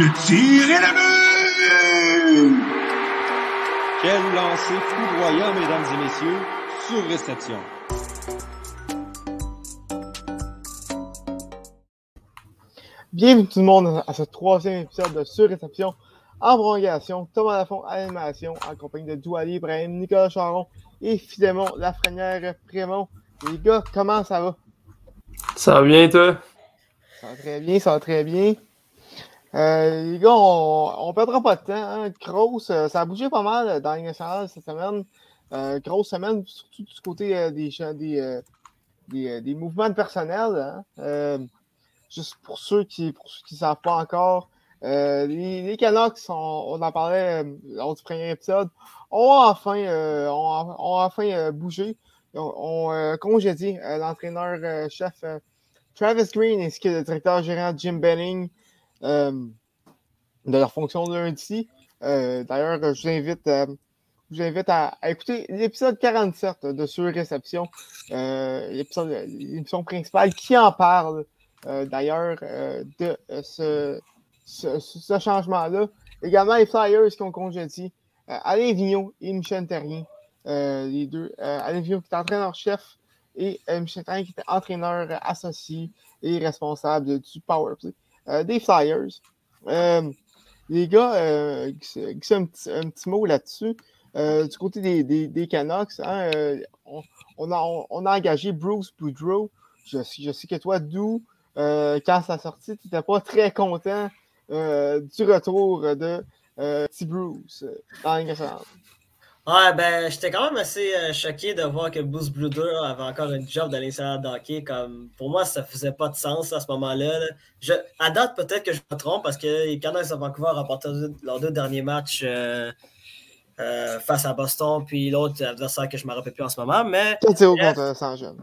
Le tir est le but! Quel lancer foudroyant, mesdames et messieurs, sur réception. Bienvenue tout le monde à ce troisième épisode de Surréception en prolongation. Thomas Lafont à l'animation en compagnie de Douali Ibrahim, Nicolas Charon et Philémon Lafrenière Prémont. Les gars, comment ça va? Ça va bien, toi? Ça va très bien, ça va très bien. Euh, les gars, on ne perdra pas de temps. Hein. Euh, ça a bougé pas mal dans les cette semaine. Euh, grosse semaine, surtout du côté euh, des, mouvements de personnel. Hein. juste pour ceux qui ne savent pas encore, les, les, Canucks, on, en parlait lors du premier épisode, ont enfin, ont, ont enfin bougé. On, on congédié l'entraîneur-chef Travis Green ainsi que le directeur gérant Jim Benning euh, de leur fonction de lundi. Euh, d'ailleurs, je vous invite, euh, à, écouter l'épisode 47 de Sur-Réception, l'émission principale qui en parle d'ailleurs de ce, changement-là. Également, les Flyers qui ont congédié Alain Vigneault et Michel Terrien, les deux. Alain Vigneault qui est entraîneur-chef et Michel Terrien qui était entraîneur associé et responsable du Powerplay. Euh, des Flyers. Euh, les gars, euh, un, petit, un petit mot là-dessus. du côté des, des, des Canucks, hein, on, a, on, a, engagé Bruce Boudreau. Je, sais que toi, Dou, quand ça sorti, tu n'étais pas très content du retour de T. Bruce. Ouais, ben, j'étais quand même assez euh, choqué de voir que Boost Bruder avait encore un job dans l'instant d'hockey. Comme, pour moi, ça faisait pas de sens à ce moment-là. Je, à date, peut-être que je me trompe parce que les Canucks de Vancouver ont remporté leurs deux derniers matchs euh, euh, face à Boston, puis l'autre adversaire que je me rappelle plus en ce moment. Mais. C'est contre Los Angeles?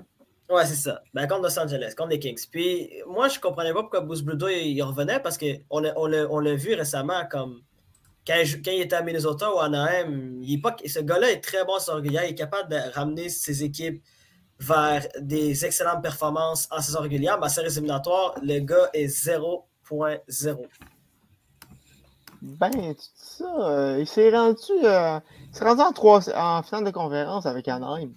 Ouais, c'est ça. Ben, contre Los Angeles, contre les Kings. Puis moi, je comprenais pas pourquoi Boost Bruder il, revenait parce qu'on on l'a vu récemment comme quand, il était à Minnesota ou à Anaheim, il pas, ce gars-là est très bon sur régulière. Il est capable de ramener ses équipes vers des excellentes performances en saison régulière. Mais à séries éliminatoires, le gars est 0.0. Ben, tu dis ça. Euh, il s'est rendu, euh, rendu en, trois, en finale de conférence avec Anaheim.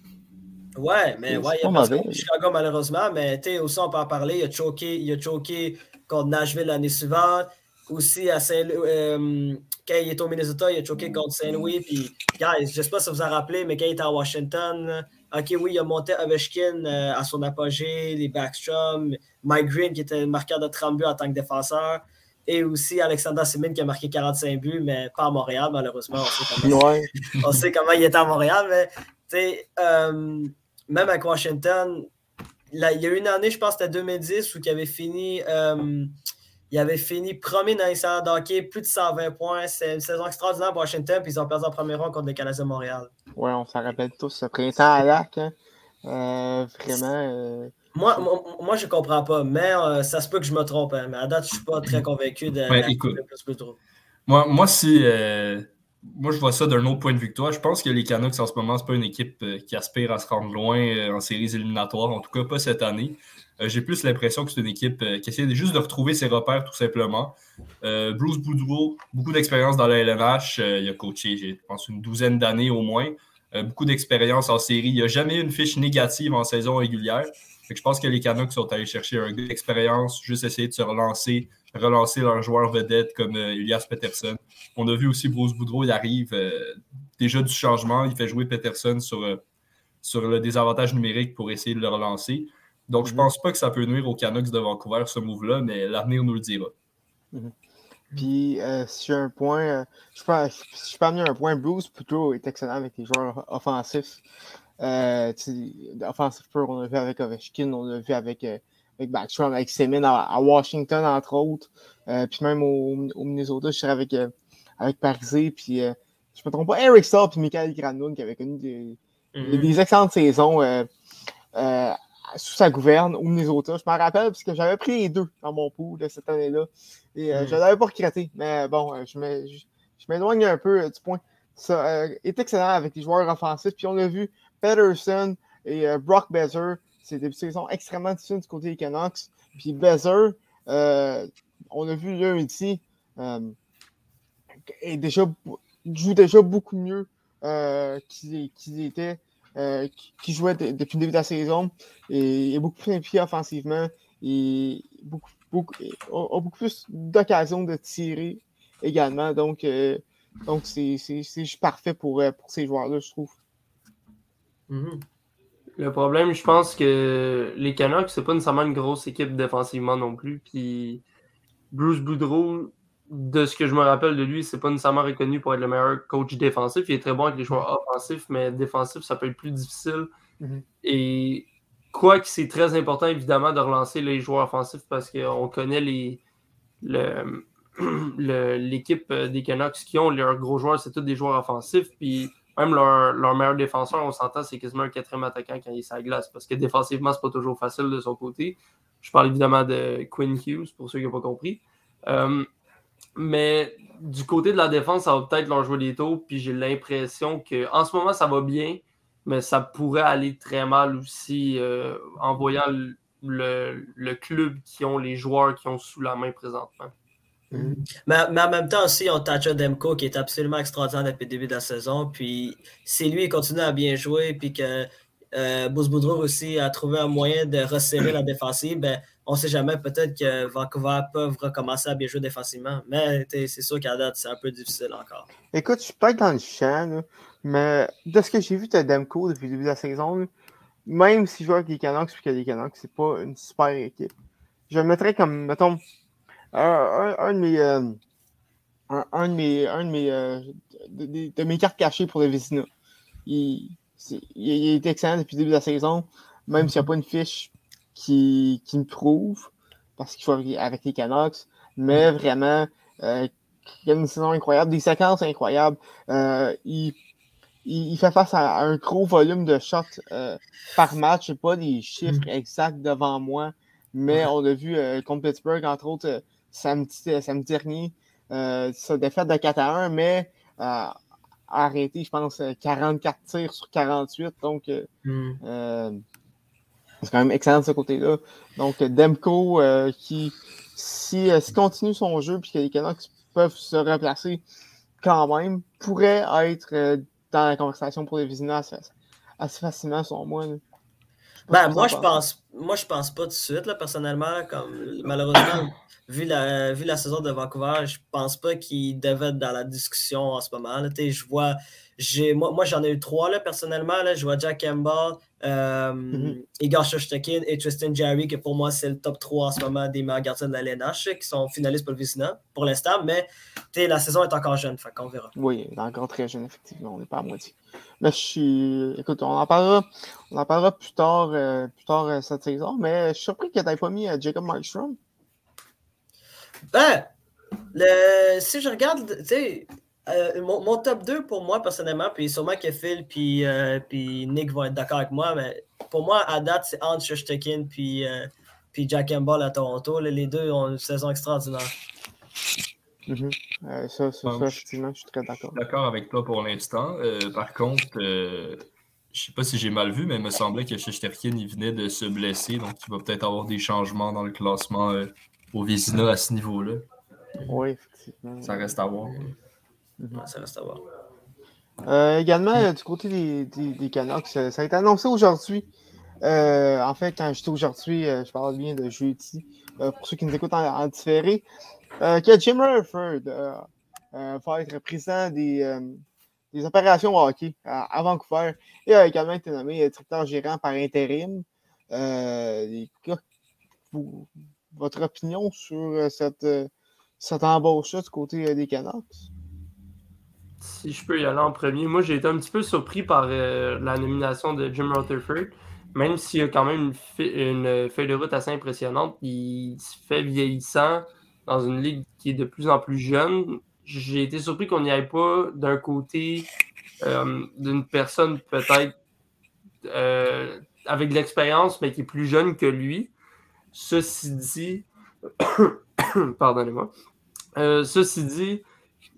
Ouais, mais ouais, il y a pas Chicago malheureusement, mais tu sais, aussi on peut en parler. Il a choqué, il a choqué contre Nashville l'année suivante aussi à Saint euh, quand il est au Minnesota, il a choqué contre Saint-Louis. Puis, guys, je ne sais pas si vous vous en rappelez, mais quand il était à Washington, OK, oui, il a monté Ovechkin euh, à son apogée, les Backstrom, Mike Green qui était marqueur de 30 buts en tant que défenseur, et aussi Alexander Simin qui a marqué 45 buts, mais pas à Montréal, malheureusement. On sait comment, on sait comment il était à Montréal, mais euh, même avec Washington, il y a eu une année, je pense que c'était 2010, où il avait fini. Euh, il avait fini premier dans les salles d'hockey, plus de 120 points. C'est une saison extraordinaire pour Washington, puis ils ont perdu en premier rang contre les Canadiens de Montréal. Oui, on s'en rappelle tous, ce printemps à l'arc. Hein. Euh, vraiment. Euh, moi, moi, moi, je comprends pas, mais euh, ça se peut que je me trompe. Hein, mais à date, je suis pas très convaincu de ouais, écoute, plus, plus trop. Moi, moi, si, moi, je vois ça d'un autre point de vue que toi. Je pense que les Canucks, en ce moment, c'est pas une équipe qui aspire à se rendre loin en séries éliminatoires, en tout cas pas cette année. Euh, j'ai plus l'impression que c'est une équipe euh, qui essaie juste de retrouver ses repères, tout simplement. Euh, Bruce Boudreau, beaucoup d'expérience dans la LNH. il a coaché, je pense, une douzaine d'années au moins. beaucoup d'expérience en série. Il n'y a jamais eu une fiche négative en saison régulière. je pense que les Canucks sont allés chercher un peu d'expérience, juste essayer de se relancer, relancer leur joueur vedette comme Elias Peterson. On a vu aussi Bruce Boudreau, il arrive déjà du changement. Il fait jouer Peterson sur, sur le désavantage numérique pour essayer de le relancer. Donc, je ne mhm. pense pas que ça peut nuire aux Canucks de Vancouver, ce move-là, mais l'avenir nous le dira. Mhm. Puis, euh, si un point, euh, je, peux, je peux amener un point, Bruce plutôt est excellent avec les joueurs offensifs. Euh, offensif pur, on l'a vu avec Ovechkin, on l'a vu avec, euh, avec Backstrom, avec Semin à, Washington, entre autres. puis même au, Minnesota, je serais avec, avec Parisé, puis je ne me trompe pas, Eric Stahl puis Michael Granlund qui avaient connu des, mhm. des excellentes saisons sous sa gouverne au Minnesota. Je m'en rappelle parce que j'avais pris les deux dans mon pool de cette année-là. Et euh, je ne l'avais pas regretté. Mais bon, euh, je m'éloigne un peu euh, du point. Ça est excellent avec les joueurs offensifs. Puis on a vu Peterson et Brock Bezer. C'est des saisons extrêmement difficiles du côté des Canucks. Puis Bezer, on a vu lundi, est déjà, joue déjà beaucoup mieux qu'ils étaient, qui jouaient depuis le début de la saison. Et est beaucoup plus impliqué offensivement. Et beaucoup, a, beaucoup plus d'occasions de tirer également. Donc, donc c'est parfait pour, pour ces joueurs-là, je trouve. Mm-hmm. Le problème, je pense que les Canucks, c'est pas nécessairement une grosse équipe défensivement non plus. Puis Bruce Boudreau, de ce que je me rappelle de lui, c'est pas nécessairement reconnu pour être le meilleur coach défensif. Il est très bon avec les joueurs offensifs, mais défensif, ça peut être plus difficile. Mm-hmm. Et quoi que c'est très important, évidemment, de relancer les joueurs offensifs parce qu'on connaît les, l'équipe des Canucks qui ont leurs gros joueurs, c'est tous des joueurs offensifs. Puis même leur, meilleur défenseur, on s'entend, c'est quasiment un quatrième attaquant quand il est sur glace. Parce que défensivement, c'est pas toujours facile de son côté. Je parle évidemment de Quinn Hughes, pour ceux qui n'ont pas compris. Euh, mais du côté de la défense, ça va peut-être leur jouer des taux. Puis j'ai l'impression qu'en ce moment, ça va bien, mais ça pourrait aller très mal aussi euh, en voyant le, le, club qui ont les joueurs qui ont sous la main présentement. Mm. Mais, en même temps aussi, on Tacha Demko qui est absolument extraordinaire depuis le début de la saison. Puis si lui il continue à bien jouer, puis que euh, Boudreau aussi a trouvé un moyen de resserrer la défensive, ben, on ne sait jamais, peut-être que Vancouver peuvent recommencer à bien jouer défensivement. Mais c'est sûr qu'à date, c'est un peu difficile encore. Écoute, je suis pas dans le champ, mais de ce que j'ai vu de Demko depuis le début de la saison, même s'il joue avec les Canucks puis a des Canucks, c'est pas une super équipe. Je mettrais comme, mettons, un, de mes. Euh, un, de mes. Un de mes, euh, de, mes cartes cachées pour le Vizina. Il, il, est excellent depuis le début de la saison, même s'il n'y a pas une fiche qui, qui me prouve, parce qu'il faut avec les Canucks. Mais vraiment, euh, il a une saison incroyable, des séquences incroyables. il, il, fait face à, un gros volume de shots par match. Je n'ai pas des chiffres mm. exacts devant moi, mais on l'a vu contre Pittsburgh, entre autres, samedi, samedi dernier. Euh, sa défaite de 4 à 1, mais euh, arrêté, je pense, 44 tirs sur 48. Donc, euh, hmm. euh, c'est quand même excellent de ce côté-là. Donc, Demko, qui, si, si continue son jeu puis que les Canucks peuvent se replacer quand même, pourrait être dans la conversation pour les Vizina assez, facilement, selon moi. Ben, moi, je pense, moi, je pense pas tout de suite, là, personnellement. Comme, malheureusement, vu la, vu la saison de Vancouver, je pense pas qu'il devait être dans la discussion en ce moment. Là. Je vois, moi, moi j'en ai eu trois là, personnellement. Là. Je vois Jack Campbell, euh, mm-hmm. Igor Shostakin et Tristan Jerry, que pour moi, c'est le top 3 en ce moment des meilleurs gardiens de la LNH, qui sont finalistes pour le Vizina pour l'instant. Mais la saison est encore jeune, fait qu'on verra. Oui, elle est encore très jeune, effectivement. On n'est pas à moitié. Mais je suis. Écoute, on en parlera, on en parlera plus tard, euh, plus tard euh, cette saison. Mais je suis surpris que tu n'aies pas mis Jacob Markstrom. Ben, le, si je regarde, tu sais, euh, mon, top 2 pour moi personnellement, puis sûrement que Phil puis, euh, puis Nick vont être d'accord avec moi, mais pour moi, à date, c'est Hans Schustekin puis, euh, puis Jack Campbell à Toronto. les deux ont une saison extraordinaire. Mm-hmm. ça, ça, effectivement, je suis très d'accord. D'accord avec toi pour l'instant. par contre, je sais pas si j'ai mal vu, mais il me semblait que Shesterkin il venait de se blesser, donc il va peut-être avoir des changements dans le classement au Vizina à ce niveau-là. Oui, effectivement. Ça reste à voir. Mhm. ça reste à voir. Euh, également, euh, du côté des, des, Canucks, euh, ça a été annoncé aujourd'hui. en fait, quand je dis aujourd'hui, je parle bien de jeudi, pour ceux qui nous écoutent en, différé, que Jim Rutherford va être président des, des opérations hockey à, Vancouver et a également été nommé directeur gérant par intérim. vous, votre opinion sur euh, cette, euh, cette embauche-là du côté euh, des Canucks? Si je peux y aller en premier, moi j'ai été un petit peu surpris par la nomination de Jim Rutherford. Même s'il a quand même une, feuille de route assez impressionnante, il se fait vieillissant dans une ligue qui est de plus en plus jeune. J'ai été surpris qu'on n'y aille pas d'un côté d'une personne peut-être avec de l'expérience, mais qui est plus jeune que lui. Ceci dit, pardonnez-moi. Euh, ceci dit,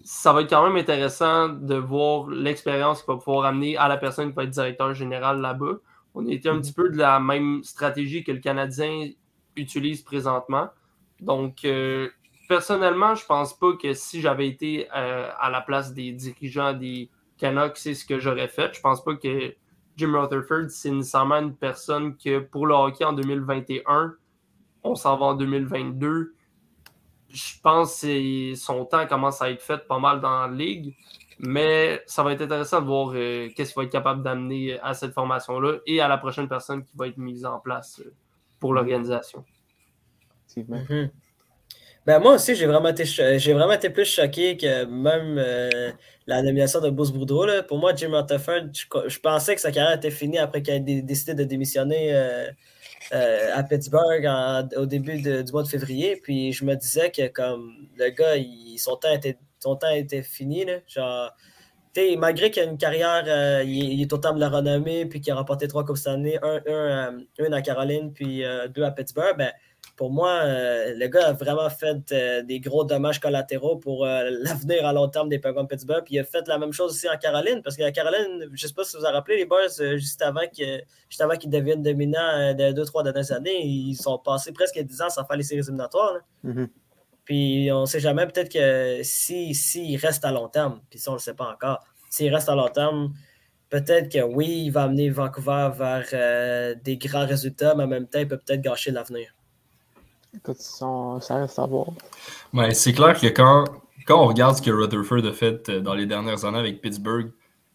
ça va être quand même intéressant de voir l'expérience qu'il va pouvoir amener à la personne qui va être directeur général là-bas. On était un petit peu de la même stratégie que le Canadien utilise présentement. Donc, euh, personnellement, je pense pas que si j'avais été euh, à la place des dirigeants des Canucks, c'est ce que j'aurais fait. Je pense pas que Jim Rutherford, c'est nécessairement une personne que pour le hockey en 2021, on s'en va en 2022. Je pense que son temps commence à être fait pas mal dans la ligue. Mais ça va être intéressant de voir euh, qu'est-ce qu'il va être capable d'amener à cette formation-là et à la prochaine personne qui va être mise en place euh, pour l'organisation. Ben moi aussi, j'ai vraiment, été j'ai vraiment été plus choqué que même euh, la nomination de Bruce Boudreau. Pour moi, Jim Rutherford, je, pensais que sa carrière était finie après qu'il ait décidé de démissionner à Pittsburgh au début du mois de février. Puis je me disais que comme le gars, son temps était son temps était fini. Là. Genre, malgré qu'il a une carrière, euh, il, est au terme de la renommée, puis qu'il a remporté trois Coupes cette année, un, un, euh, à Caroline, puis euh, deux à Pittsburgh, ben, pour moi, le gars a vraiment fait des gros dommages collatéraux pour l'avenir à long terme des Penguins de Pittsburgh. Puis il a fait la même chose aussi en Caroline, parce qu'à Caroline, je ne sais pas si vous vous rappelez, les boys, juste avant qu'ils deviennent dominants de deux, trois dernières années, ils sont passés presque dix ans sans faire les séries éliminatoires. Mm-hmm. Puis on ne sait jamais, peut-être que s'il si, reste à long terme, puis ça, on ne le sait pas encore, s'il reste à long terme, peut-être que oui, il va amener Vancouver vers euh, des grands résultats, mais en même temps, il peut peut-être gâcher l'avenir. Écoute, ça reste à voir. c'est clair que quand, quand on regarde ce que Rutherford a fait euh, dans les dernières années avec Pittsburgh,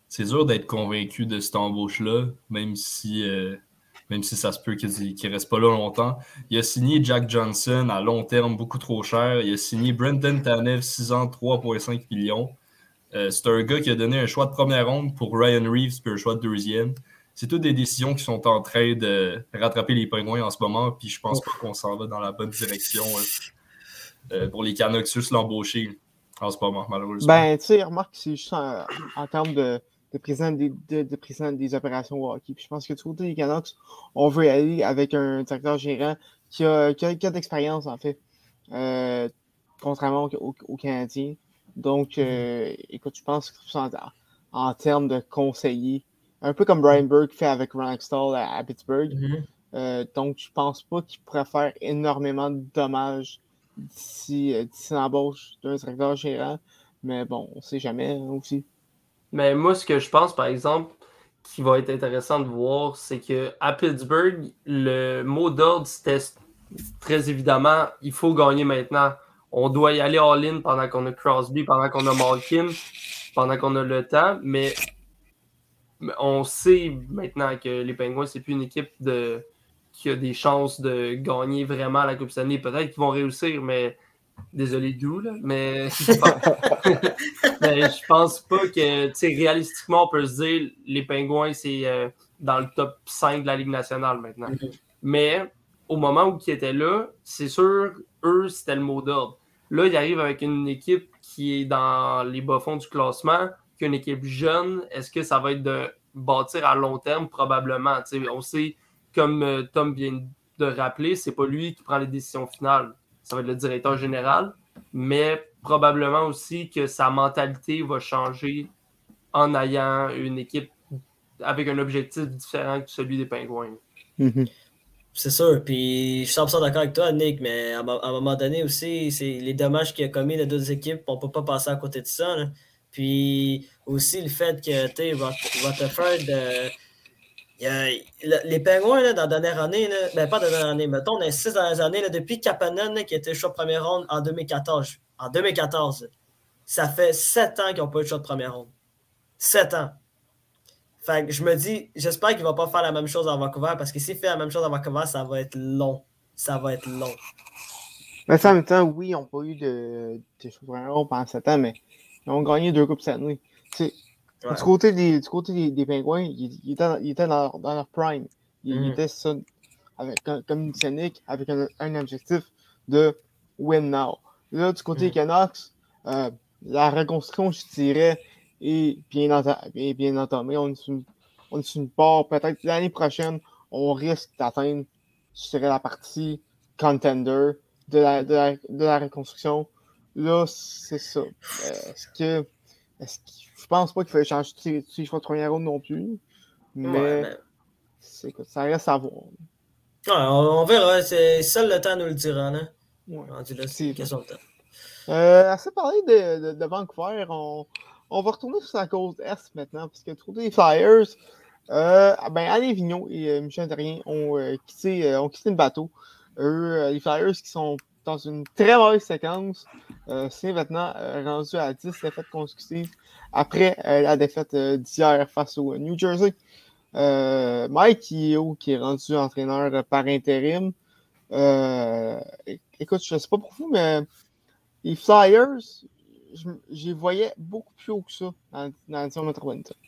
c'est dur d'être convaincu de cette embauche-là, même si euh, même si ça se peut qu'il ne reste pas là longtemps. Il a signé Jack Johnson à long terme, beaucoup trop cher. Il a signé Brenton Tanev, 6 ans, 3,5 millions. Euh, c'est un gars qui a donné un choix de première ronde pour Ryan Reeves puis un choix de deuxième. C'est toutes des décisions qui sont en train de rattraper les pingouins en ce moment, puis je pense pas qu'on s'en va dans la bonne direction euh, euh, pour les Canucks juste l'embaucher en ce moment, malheureusement. Ben, tu sais, remarque, c'est juste en termes de, de président des, de, des opérations hockey. Puis je pense que du côté des Canucks, on veut aller avec un directeur gérant qui a, qui a, d'expérience, en fait, euh, contrairement aux, Canadiens. Donc, euh, écoute, je pense que en, en termes de conseiller, un peu comme Brian Burke fait avec Ron à, à Pittsburgh. Mm-hmm. Euh, donc, je pense pas qu'il pourrait faire énormément de dommages d'ici l'embauche d'un directeur gérant. Mais bon, on sait jamais hein, aussi. Mais moi, ce que je pense, par exemple, qui va être intéressant de voir, c'est qu'à Pittsburgh, le mot d'ordre, c'était très évidemment, il faut gagner maintenant. On doit y aller all-in pendant qu'on a Crosby, pendant qu'on a Malkin, pendant qu'on a le temps, mais on sait maintenant que les Penguins, c'est plus une équipe de, qui a des chances de gagner vraiment la Coupe Stanley. Peut-être qu'ils vont réussir, mais Désolé d'où, là, mais je pense pas que, tu sais, réalistiquement, on peut se dire les Pingouins, c'est euh, dans le top 5 de la Ligue nationale maintenant. Mm-hmm. Mais au moment où ils étaient là, c'est sûr, eux, c'était le mot d'ordre. Là, ils arrivent avec une équipe qui est dans les bas-fonds du classement, qui est une équipe jeune. Est-ce que ça va être de bâtir à long terme? Probablement. on sait, comme euh, Tom vient de rappeler, c'est pas lui qui prend les décisions finales ça va être le directeur général, mais probablement aussi que sa mentalité va changer en ayant une équipe avec un objectif différent que celui des Pingouins. Mm-hmm. C'est sûr, puis je suis 100% d'accord avec toi, Nick, mais à, un moment donné aussi, c'est les dommages qu'il a commis les deux équipes, on ne peut pas passer à côté de ça. Puis aussi le fait que, tu sais, Rutherford, euh, les Penguins, dans la dernière année, ben pas dans la dernière année, mettons, dans les six dernières années, depuis Kapanen, qui était choix de première ronde en 2014. En 2014, ça fait sept ans qu'ils n'ont pas eu de choix de première ronde. Sept ans. Fait que je me dis, j'espère qu'il ne va pas faire la même chose à Vancouver, parce que s'il fait la même chose à Vancouver, ça va être long. Ça va être long. Mais en même temps, oui, ils n'ont pas eu de, de choix de première ronde pendant sept ans, mais ils ont gagné deux coupes cette année. Du côté des, du côté des, des pingouins, ils, étaient, dans, dans, leur prime. Ils, mm. étaient ça, avec, comme avec un, un, objectif de win now. Là, du côté mm. des Canucks, euh, la reconstruction, je dirais, est bien, est bien entamée. On est sur une, on est sur une part, peut-être l'année prochaine, on risque d'atteindre, je dirais, la partie contender de la, de la, de la reconstruction. Là, c'est ça. Est-ce que, est-ce je pense pas qu'il fallait changer ses choix de première ronde non plus. Mais, ça reste à voir. on, verra. C'est seul le temps nous le dira. Là. Ouais. c'est question de temps. Euh, assez parlé de, de, Vancouver, on, on, va retourner sur la côte Est maintenant, parce que tous les Flyers, euh, ben, Alain Vigneault et euh, Michel Terrien ont, euh, quitté, ont quitté le bateau. Eux, les Flyers qui sont dans une très mauvaise séquence, c'est maintenant rendu à 10 défaites consécutives après la défaite d'hier face au New Jersey. Mike qui est rendu entraîneur par intérim. écoute, je ne sais pas pour vous, mais les Flyers, j'y voyais beaucoup plus haut que ça dans, dans l'édition métropolitaine.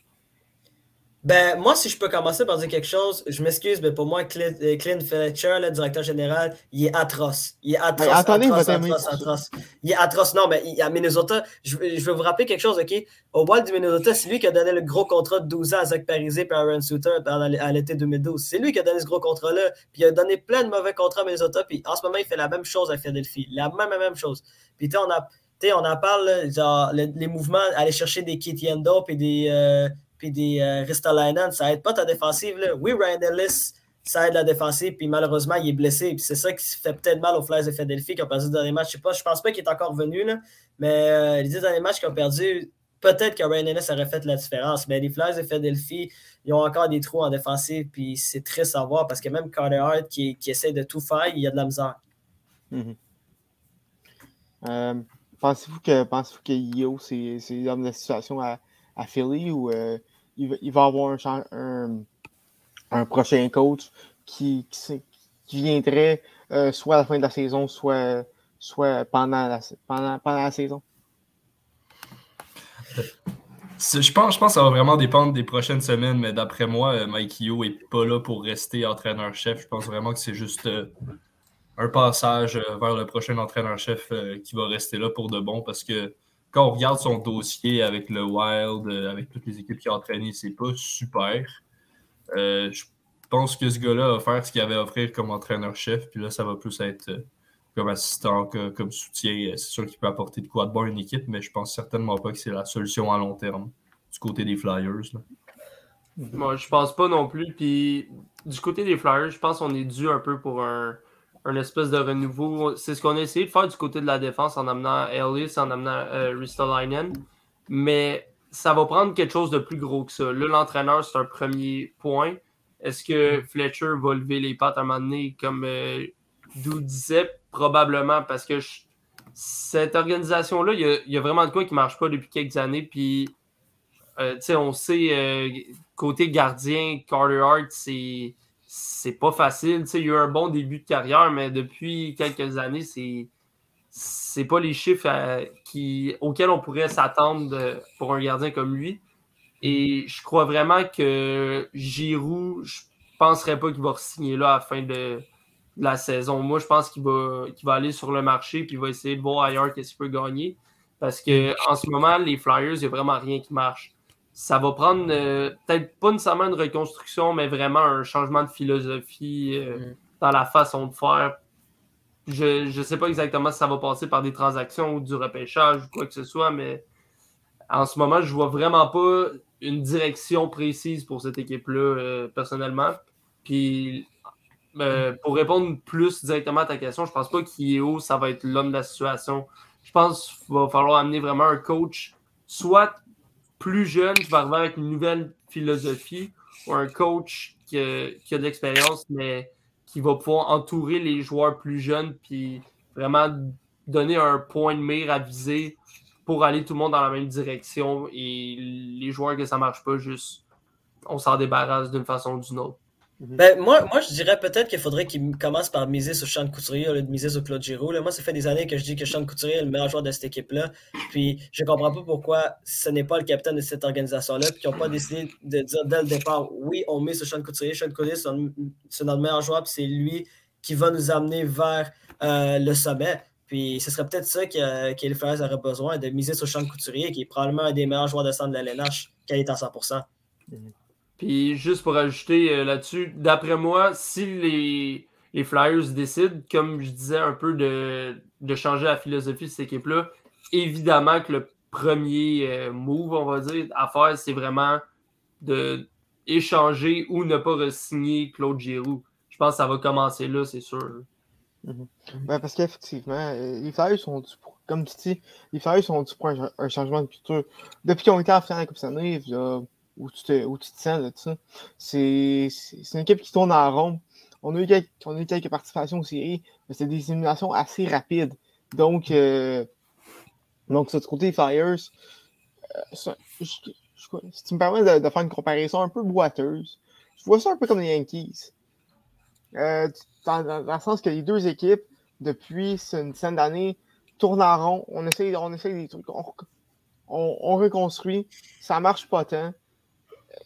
Ben, moi, si je peux commencer par dire quelque chose, je m'excuse, mais pour moi, Clint, euh, Fletcher, le directeur général, il est atroce. Il est atroce, attendez, atroce, atroce, atroce, Il est atroce. Non, mais à Minnesota, je, je, vais vous rappeler quelque chose, OK? Au Wild du Minnesota, c'est lui qui a donné le gros contrat de 12 ans à Zach Parisé et Aaron Suter à l'été 2012. C'est lui qui a donné ce gros contrat-là. Puis il a donné plein de mauvais contrats à Minnesota. Puis en ce moment, il fait la même chose à Philadelphie. La même, même chose. Puis tu on a on en parle, genre, les, mouvements, aller chercher des Kit Yendo et des, euh, puis des euh, ça aide pas ta défensive. Oui, Ryan Ellis, ça aide la défensive, puis malheureusement, il est blessé. Puis c'est ça qui fait peut-être mal aux Flyers de Philadelphie qui ont perdu le dernier match. Je sais pas, je pense pas qu'il est encore venu, là, mais euh, les dix derniers matchs qu'ils ont perdu, peut-être que Ryan Ellis aurait fait la différence. Mais les Flyers de Philadelphie, ils ont encore des trous en défensive, puis c'est triste à voir parce que même Carter Hart qui, essaie de tout faire, il y a de la misère. Mm-hmm. Euh, pensez-vous que pensez-vous que Yo, c'est l'homme la situation à, à Philly ou il va, avoir un, un, prochain coach qui, qui, viendrait euh, soit à la fin de la saison, soit, soit pendant, la, pendant, pendant la saison? Je pense, je pense que ça va vraiment dépendre des prochaines semaines, mais d'après moi, euh, Mike Yo n'est pas là pour rester entraîneur-chef. Je pense vraiment que c'est juste euh, un passage vers le prochain entraîneur-chef qui va rester là pour de bon parce que quand on regarde son dossier avec le Wild, euh, avec toutes les équipes qu'il a entraînées, c'est pas super. Euh, je pense que ce gars-là va faire ce qu'il avait à offrir comme entraîneur-chef, puis là, ça va plus être euh, comme assistant, comme soutien. C'est sûr qu'il peut apporter de quoi de bon à une équipe, mais je pense certainement pas que c'est la solution à long terme du côté des Flyers. Moi, je pense pas non plus. Puis du côté des Flyers, je pense qu'on est dû un peu pour un un espèce de renouveau. C'est ce qu'on a essayé de faire du côté de la défense en amenant Ellis, en amenant euh, Ristolainen. Mais ça va prendre quelque chose de plus gros que ça. Là, l'entraîneur, c'est un premier point. Est-ce que Fletcher va lever les pattes à un moment donné, comme euh, Dou disait, probablement, parce que cette organisation-là, il y, a vraiment de quoi qui ne marche pas depuis quelques années. Puis, euh, on sait, euh, côté gardien, Carter Hart, c'est c'est pas facile. il y a eu un bon début de carrière, mais depuis quelques années, c'est c'est pas les chiffres euh, qui, auxquels on pourrait s'attendre pour un gardien comme lui. Et je crois vraiment que Giroud, je penserais pas qu'il va signer là à la fin de, la saison. Moi, je pense qu'il va, va aller sur le marché et il va essayer de voir ailleurs qu'est-ce qu'il peut gagner. Parce qu'en ce moment, les Flyers, il n'y a vraiment rien qui marche ça va prendre euh, peut-être pas nécessairement une reconstruction, mais vraiment un changement de philosophie euh, mm. dans la façon de faire. Je ne sais pas exactement si ça va passer par des transactions ou du repêchage ou quoi que ce soit, mais en ce moment, je vois vraiment pas une direction précise pour cette équipe-là, euh, personnellement. Puis, pour répondre plus directement à ta question, je pense pas qu'Ieo, ça va être l'homme de la situation. Je pense qu'il va falloir amener vraiment un coach, soit plus jeune qui va arriver avec une nouvelle philosophie ou un coach qui a, de l'expérience, mais qui va pouvoir entourer les joueurs plus jeunes puis vraiment donner un point de mire à viser pour aller tout le monde dans la même direction et les joueurs que ça marche pas, juste on s'en débarrasse d'une façon ou d'une autre. Mhm. Ben, moi, moi, je dirais peut-être qu'il faudrait qu'il commence par miser sur Sean Couturier au lieu de miser sur Claude Giroux. Moi, ça fait des années que je dis que Sean Couturier est le meilleur joueur de cette équipe-là. Puis, je comprends pas pourquoi ce n'est pas le capitaine de cette organisation-là. Puis, qu'ils n'ont pas décidé de dire dès le départ, oui, on met sur Sean Couturier. Sean Couturier, c'est notre meilleur joueur. Puis, c'est lui qui va nous amener vers euh, le sommet. Puis, ce serait peut-être ça que, que les Flyers auraient besoin, de miser sur Sean Couturier, qui est probablement un des meilleurs joueurs de centre de la LNH quand il est à 100%. Puis juste pour ajouter euh, là-dessus, d'après moi, si les, les, Flyers décident, comme je disais, un peu de, de changer la philosophie de cette équipe-là, évidemment que le premier euh, move, on va dire, à faire, c'est vraiment de échanger ou ne pas re-signer Claude Giroux. Je pense que ça va commencer là, c'est sûr. Mm-hmm. Ben, parce qu'effectivement, euh, les Flyers sont pour comme tu dis, les Flyers sont du point un, changement de culture. Depuis qu'ils ont été en finale de la Coupe Stanley, où, tu te, où tu sens de ça, c'est une équipe qui tourne en rond. On a eu quelques, on participations aux séries, mais c'est des éliminations assez rapides. Donc, euh, donc ce côté Flyers, euh, si tu me permets de, faire une comparaison un peu boiteuse, je vois ça un peu comme les Yankees. Euh, dans, le sens que les deux équipes, depuis une dizaine d'années, tournent en rond. On essaie, on essaie des trucs. On, reconstruit. Ça marche pas tant.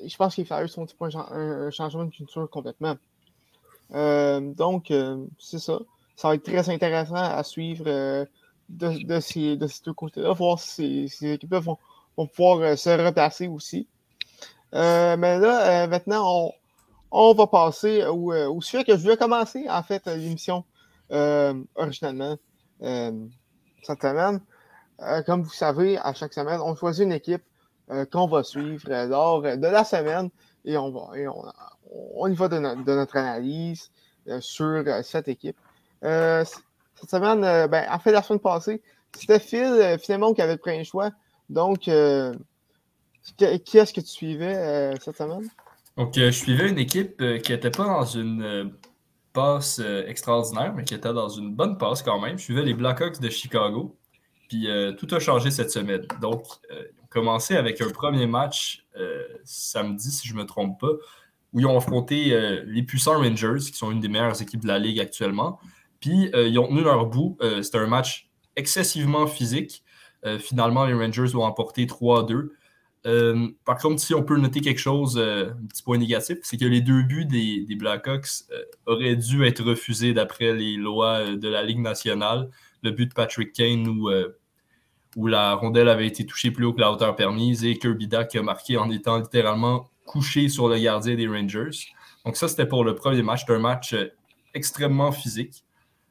Je pense que les Flyers sont un, changement de culture complètement. Euh, donc, euh, c'est ça. Ça va être très intéressant à suivre de, ces, deux côtés-là, voir si ces, équipes-là vont, pouvoir se replacer aussi. mais là, maintenant, on, va passer au, euh, sujet que je voulais commencer, en fait, l'émission euh, originalement euh, cette semaine. comme vous savez, à chaque semaine, on choisit une équipe qu'on va suivre lors de la semaine et on, va, on, y va de, notre analyse sur cette équipe. cette semaine, ben, en fait, la semaine passée, c'était Phil, finalement, qui avait pris un choix. Donc, qui est-ce que tu suivais cette semaine? Donc, euh, je suivais une équipe euh, qui n'était pas dans une euh, passe extraordinaire, mais qui était dans une bonne passe quand même. Je suivais les Blackhawks de Chicago. Puis tout a changé cette semaine. Donc, ont commencé avec un premier match samedi, si je ne me trompe pas, où ils ont affronté les puissants Rangers, qui sont une des meilleures équipes de la Ligue actuellement. Puis, ils ont tenu leur bout. C'était un match excessivement physique. finalement, les Rangers ont emporté 3-2. Euh, par contre, si on peut noter quelque chose, euh, un petit point négatif, c'est que les deux buts des, Blackhawks euh, auraient dû être refusés d'après les lois de la Ligue nationale. Le but de Patrick Kane où, où la rondelle avait été touchée plus haut que la hauteur permise et Kirby Duck a marqué en étant littéralement couché sur le gardien des Rangers. Donc ça, c'était pour le premier match. C'était un match extrêmement physique.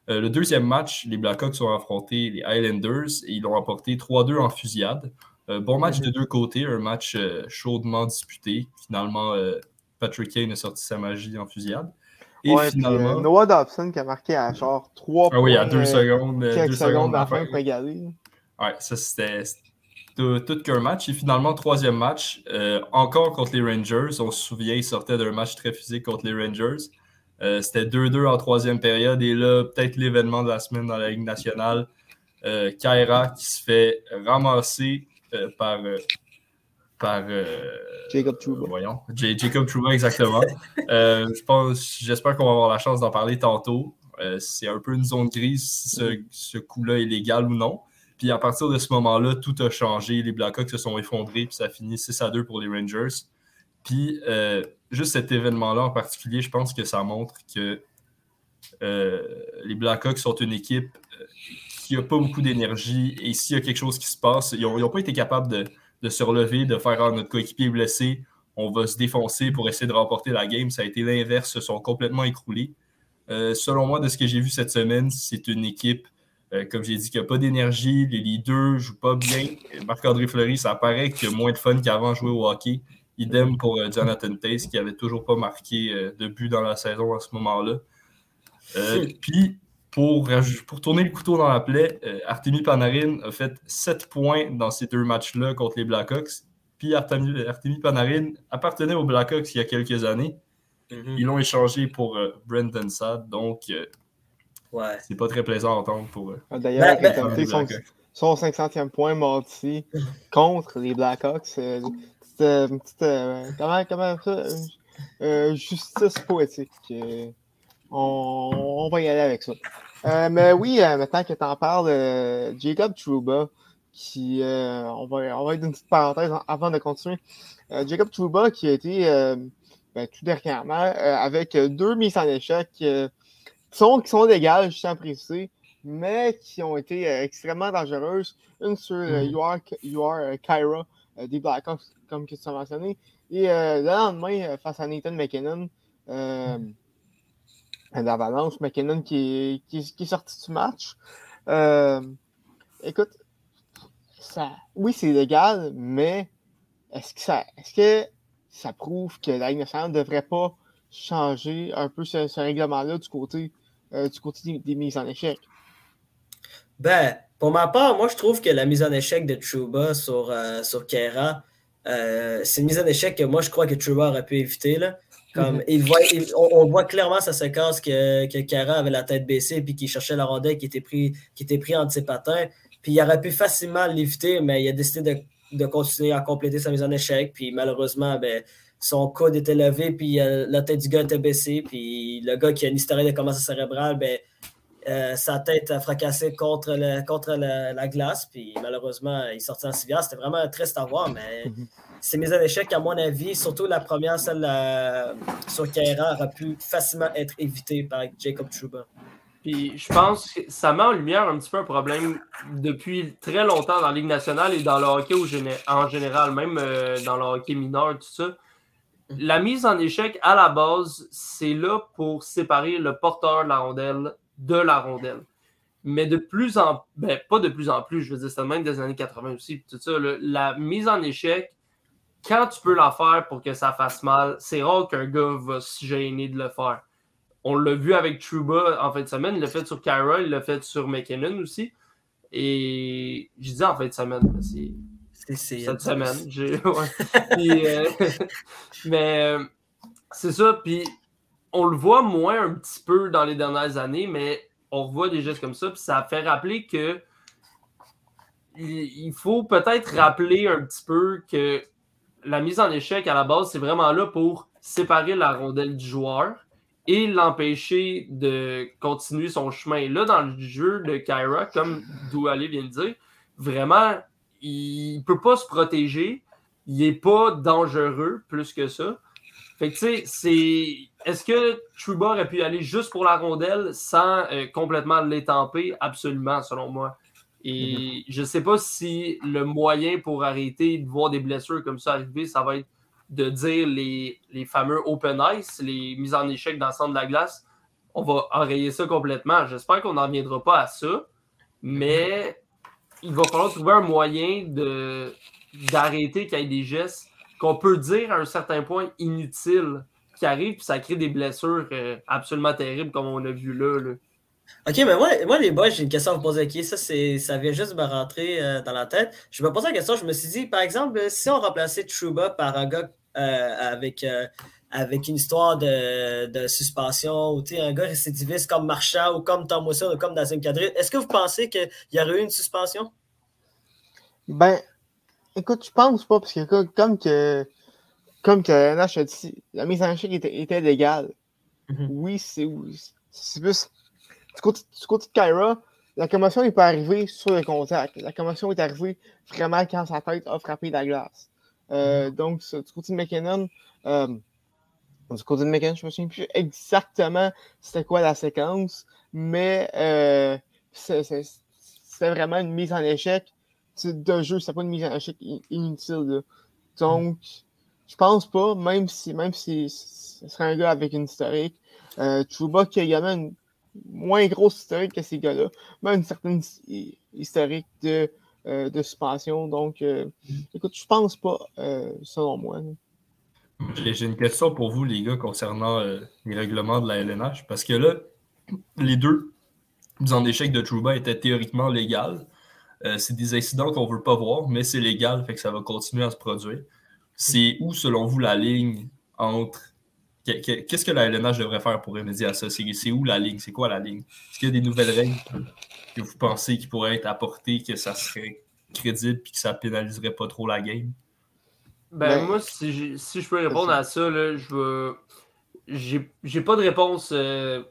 le deuxième match, les Blackhawks ont affronté les Highlanders et ils l'ont remporté 3-2 en fusillade. Euh, bon match de mhm. deux côtés, un match euh, chaudement disputé. Finalement, euh, Patrick Kane a sorti sa magie en fusillade. Et finalement. Noah Dobson qui a marqué à genre 3 Ah oui, à 2 secondes. Quelques deux secondes la fin pour égaler. Ouais, ça c'était tout, qu'un match. Et finalement, troisième match, encore contre les Rangers. On se souvient, il sortait d'un match très physique contre les Rangers. c'était 2-2 en troisième période. Et là, peut-être l'événement de la semaine dans la Ligue nationale. Kaira qui se fait ramasser euh, par, euh, par euh, Jacob Trouba. Voyons, Jacob Trouba, exactement. je pense, j'espère qu'on va avoir la chance d'en parler tantôt. c'est un peu une zone grise si ce, ce coup-là est légal ou non. Puis à partir de ce moment-là, tout a changé. Les Blackhawks se sont effondrés, puis ça finit 6 à 2 pour les Rangers. Puis juste cet événement-là en particulier, je pense que ça montre que les Blackhawks sont une équipe qu'il n'y a pas beaucoup d'énergie et s'il y a quelque chose qui se passe, ils n'ont pas été capables de, se relever, de faire ah, notre coéquipier blessé, on va se défoncer pour essayer de remporter la game. Ça a été l'inverse, se sont complètement écroulés. Euh, selon moi, de ce que j'ai vu cette semaine, c'est une équipe, euh, comme j'ai dit, qui n'a pas d'énergie. Les leaders ne jouent pas bien. Marc-André Fleury, ça paraît qu'il y a moins de fun qu'avant jouer au hockey. Idem pour euh, Jonathan Tace, qui n'avait toujours pas marqué de but dans la saison à ce moment-là. Puis, pour, pour tourner le couteau dans la plaie, euh, Artemi Panarin a fait 7 points dans ces deux matchs-là contre les Blackhawks. Puis Artemi, Panarin appartenait aux Blackhawks il y a quelques années. Mhm. Ils l'ont échangé pour euh, Brendan Saad, donc euh, ouais. c'est pas très plaisant à entendre pour eux. Ah, d'ailleurs, ben, ben, son, son, 500e point mardi contre les Blackhawks, c'est une petite. comment, comment ça Justice poétique. On, on, va y aller avec ça. Euh, mais oui, euh, maintenant que tu en parles, euh, Jacob Trouba, qui, on, va, on va être une petite parenthèse avant de continuer. Jacob Trouba, qui a été ben, tout dernièrement avec deux mises en échec sont, qui sont légales, je tiens à préciser, mais qui ont été extrêmement dangereuses. Une sur mm You Are, Kyra des Blackhawks, comme tu as mentionné. Et le lendemain, face à Nathan McKinnon, d'Avalanche, McKinnon qui est, qui, est sorti du match. Euh, écoute, ça, oui, c'est légal, mais est-ce que ça, est-ce que ça prouve que la Ligue nationale ne devrait pas changer un peu ce, règlement-là du côté, euh, du côté des, mises en échec? Ben, Pour ma part, moi, je trouve que la mise en échec de Chuba sur, euh, sur Kera, euh, c'est une mise en échec que moi, je crois que Chuba aurait pu éviter. Là. Comme, mhm. il voit, on, voit clairement sa séquence que, que Kara avait la tête baissée et qu'il cherchait la rondelle qui était pris, qui était pris entre ses patins. Puis il aurait pu facilement l'éviter, mais il a décidé de, de, continuer à compléter sa mise en échec. Puis malheureusement, ben, son coude était levé, puis euh, la tête du gars était baissée. Puis le gars qui a une historique de commencement cérébral, ben, euh, sa tête a fracassé contre, le, contre la glace, puis malheureusement, il sortit en civière. C'était vraiment triste à voir, mais mhm. c'est mis en échec, à mon avis, surtout la première, celle euh, sur Kaira, aurait pu facilement être évitée par Jacob Truba. Puis je pense que ça met en lumière un petit peu un problème depuis très longtemps dans la Ligue nationale et dans le hockey en général, même euh, dans le hockey mineur, tout ça. La mise en échec, à la base, c'est là pour séparer le porteur de la rondelle de la rondelle. Mais de plus en ben, pas de plus en plus, je veux dire, c'est même des années 80 aussi, la mise en échec, quand tu peux la faire pour que ça fasse mal, c'est rare qu'un gars va se gêner de le faire. On l'a vu avec Truba en fin de semaine, il l'a fait sur Kyra, il l'a fait sur McKinnon aussi. Et je dis en fin de semaine, c'est cette semaine. Euh, mais euh, c'est ça, puis on le voit moins un petit peu dans les dernières années, mais on revoit des gestes comme ça, puis ça fait rappeler que il faut peut-être rappeler un petit peu que la mise en échec à la base, c'est vraiment là pour séparer la rondelle du joueur et l'empêcher de continuer son chemin. Là, dans le jeu de Kyra, comme Doualé vient de dire, vraiment, il ne peut pas se protéger. Il n'est pas dangereux plus que ça. Fait que, tu sais, c'est. Est-ce que Truba aurait pu aller juste pour la rondelle sans euh, complètement l'étamper? Absolument, selon moi. Et mm-hmm. je ne sais pas si le moyen pour arrêter de voir des blessures comme ça arriver, ça va être de dire les, fameux open ice, les mises en échec dans le centre de la glace. On va enrayer ça complètement. J'espère qu'on n'en viendra pas à ça, mais il va falloir trouver un moyen d'arrêter qu'il y ait des gestes qu'on peut dire à un certain point inutiles qui arrivent, puis ça crée des blessures euh, absolument terribles comme on a vu là. OK, mais moi, moi les boys, j'ai une question à vous poser. ça, ça vient juste me rentrer euh, dans la tête. Je me posais la question, je me suis dit, par exemple, si on remplaçait Truba par un gars euh, avec, avec une histoire de, de suspension, ou un gars récidiviste comme Marchand ou comme Tom Wilson ou comme Nazim Kadri, est-ce que vous pensez qu'il y aurait eu une suspension? Ben, Écoute, je pense pas, parce que comme que comme que NH a dit, la mise en échec était, était légale. Mm-hmm. Oui, c'est plus. Du côté, du côté de Kyra, la commotion n'est pas arrivée sur le contact. La commotion est arrivée vraiment quand sa tête a frappé la glace. Euh, mm-hmm. Donc, du côté de McKinnon, euh, du côté de McKinnon, je me souviens plus exactement c'était quoi la séquence, mais euh, c'était vraiment une mise en échek de jeu, c'est pas une mise en échec inutile. Donc, je pense pas, même si, même si ce serait un gars avec une historique, euh, Trouba qui a également une moins grosse historique que ces gars-là, mais une certaine historique de, euh, de suspension. Donc, euh, écoute, je pense pas, euh, selon moi. J'ai une question pour vous, les gars, concernant les règlements de la LNH, parce que là, les deux en échec de Trouba étaient théoriquement légales. Euh, c'est des incidents qu'on ne veut pas voir, mais c'est légal, fait que ça va continuer à se produire. C'est où, selon vous, la ligne entre. Qu'est-ce que la LNH devrait faire pour remédier à ça? C'est où la ligne? C'est quoi la ligne? Est-ce qu'il y a des nouvelles règles que vous pensez qui pourraient être apportées, que ça serait crédible et que ça pénaliserait pas trop la game? Ben, moi, si je, peux répondre à ça, là, je veux. J'ai pas de réponse euh,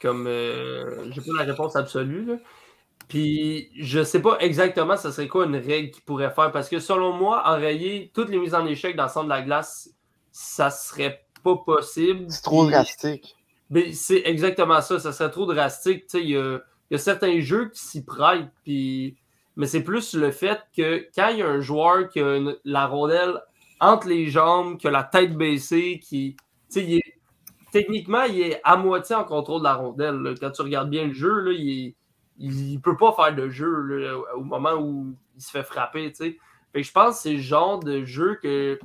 comme. Euh, j'ai pas la réponse absolue. Là. Puis je sais pas exactement ce serait quoi une règle qu'il pourrait faire parce que selon moi, enrayer toutes les mises en échec dans le centre de la glace, ça serait pas possible. C'est trop drastique. Mais c'est exactement ça, ça serait trop drastique. Il y a, certains jeux qui s'y prêtent, puis... mais c'est plus le fait que quand il y a un joueur qui a la rondelle entre les jambes, qui a la tête baissée, qui. techniquement, il est à moitié en contrôle de la rondelle. Quand tu regardes bien le jeu, là, il ne peut pas faire de jeu au moment où il se fait frapper. Je pense que c'est le genre de jeu que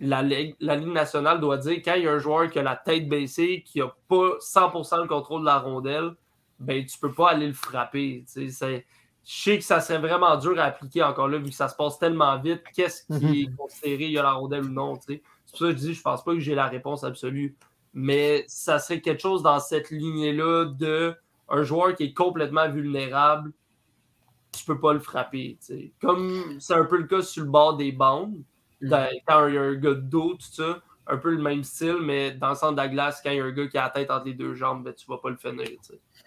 la, Ligue, nationale doit dire quand il y a un joueur qui a la tête baissée, qui n'a pas 100% le contrôle de la rondelle, ben tu peux pas aller le frapper. Je sais que ça serait vraiment dur à appliquer encore là, vu que ça se passe tellement vite. Qu'est-ce qui mhm. est considéré, il y a la rondelle ou non? C'est pour ça que je dis, je pense pas que j'ai la réponse absolue. Mais ça serait quelque chose dans cette lignée-là de un joueur qui est complètement vulnérable, tu peux pas le frapper. Comme c'est un peu le cas sur le bord des bandes, mhm. quand il y a un gars de dos, tout ça, un peu le même style, mais dans le centre de la glace, quand il y a un gars qui a la tête entre les deux jambes, ben, tu vas pas le finir.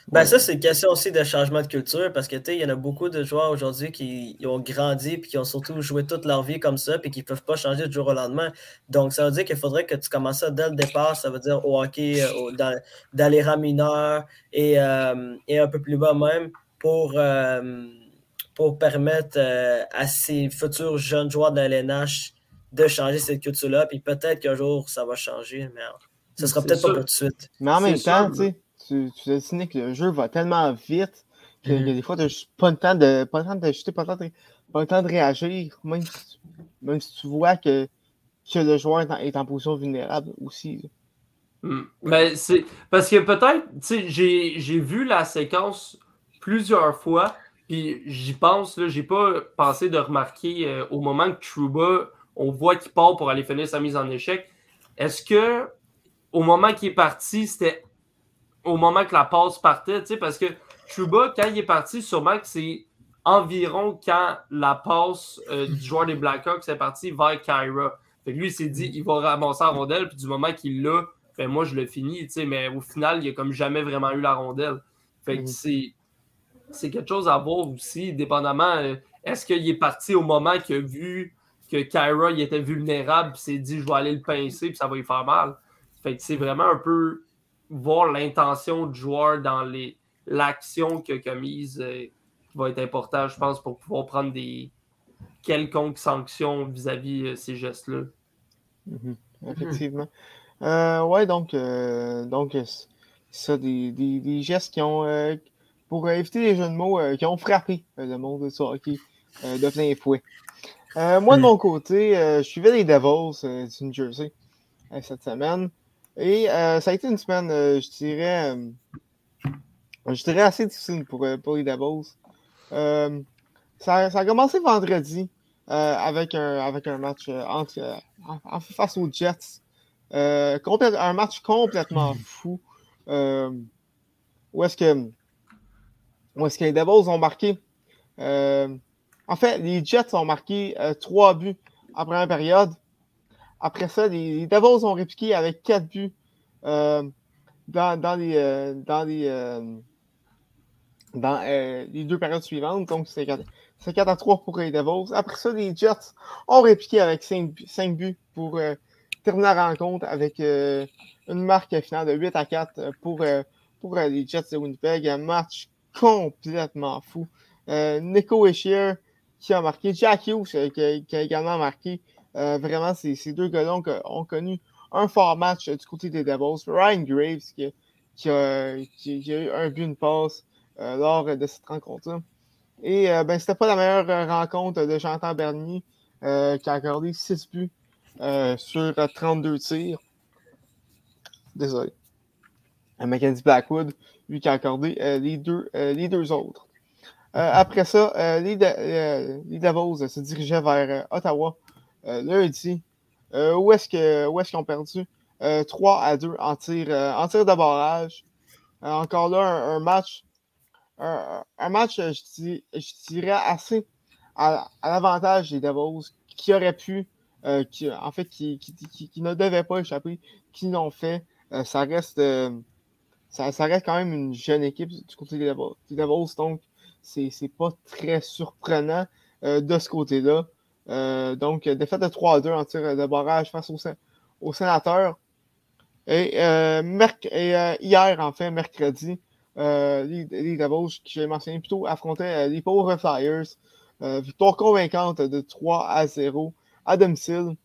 Ben ça, c'est une question aussi de changement de culture parce que il y en a beaucoup de joueurs aujourd'hui qui ont grandi et qui ont surtout joué toute leur vie comme ça puis qui ne peuvent pas changer du jour au lendemain. Donc, ça veut dire qu'il faudrait que tu commences ça dès le départ. Ça veut dire au hockey, euh, dans, les rangs mineurs et, euh, et, un peu plus bas même pour, euh, pour permettre à ces futurs jeunes joueurs de la LNH de changer cette culture-là. Puis peut-être qu'un jour, ça va changer, mais ce sera peut-être pas tout de suite. Mais en même temps, tu sais tu, as que le jeu va tellement vite que mhm. des fois, tu n'as pas le temps de pas le temps d'ajuster, pas, pas, le temps de réagir, même si, même si tu vois que, que le joueur est en, position vulnérable aussi. Hmm. Mais c'est parce que peut-être, tu sais, j'ai vu la séquence plusieurs fois, puis j'y pense, là, j'ai pas pensé de remarquer euh, au moment que Truba, on voit qu'il part pour aller finir sa mise en échec. Est-ce que au moment qu'il est parti, c'était au moment que la passe partait, tu sais, parce que Chuba, quand il est parti, sûrement que c'est environ quand la passe euh, du joueur des Blackhawks est partie vers Kyra. Fait que lui, il s'est dit, il va ramasser la rondelle, puis du moment qu'il l'a, ben moi, je le finis, tu sais, mais au final, il a comme jamais vraiment eu la rondelle. Fait que c'est, c'est quelque chose à voir aussi, dépendamment. Euh, est-ce qu'il est parti au moment qu'il a vu que Kyra il était vulnérable, puis s'est dit, je vais aller le pincer, puis ça va lui faire mal. Fait que c'est vraiment un peu voir l'intention du joueur dans l'action qu'il a commise euh, va être important, je pense, pour pouvoir prendre des quelconques sanctions vis-à-vis de ces gestes-là. Mhm. Effectivement. Euh, ouais, donc, euh, donc ça, des, gestes qui ont, pour éviter les jeux de mots, qui ont frappé le monde de hockey de plein fouet. Moi, de mon côté, je suivais les Devils du New Jersey cette semaine. Et euh, ça a été une semaine, euh, je dirais, euh, je dirais assez difficile pour, pour les Devils. Ça, ça, a commencé vendredi avec, un, avec un match entre, face aux Jets. un match complètement fou. où est-ce que, où est-ce que les Devils ont marqué? En fait, les Jets ont marqué trois buts en première période. Après ça, les, Devils ont répliqué avec 4 buts euh, dans, les, euh, dans, euh, deux périodes suivantes. Donc, c'est 4, 4, à 3 pour les Devils. Après ça, les Jets ont répliqué avec 5, 5 buts pour terminer la rencontre avec une marque finale de 8 à 4 pour, les Jets de Winnipeg. Un match complètement fou. Nico Eschier qui a marqué, Jack Hughes qui, qui a également marqué. Euh, vraiment, ces, deux gars-là ont, connu un fort match du côté des Devils. Ryan Graves qui, a, eu un but, une passe euh, lors de cette rencontre-là. Et euh, ben, c'était pas la meilleure rencontre de Jonathan Bernier qui a accordé 6 buts sur 32 tirs. Désolé. Mackenzie Blackwood, lui qui a accordé les, deux, les deux autres. Après ça, les, les Devils se dirigeaient vers Ottawa euh, lundi, euh, où est-ce qu'ils ont perdu? 3 euh, à 2 en tir, en encore là, un, match, un, match, je, dirais, assez à, l'avantage des Devils qui auraient pu, en fait, qui, ne devaient pas échapper, qui l'ont fait. ça reste. Ça, reste quand même une jeune équipe du côté des Devils. Des Devils donc, c'est pas très surprenant de ce côté-là. Euh, donc, défaite de 3 2 en tir de barrage face au sénateurs. Et, euh, euh, hier, en fait, mercredi, les, les Devils, que j'ai mentionné plus tôt, affrontaient les pauvres Flyers. victoire convaincante de 3 à 0 à domicile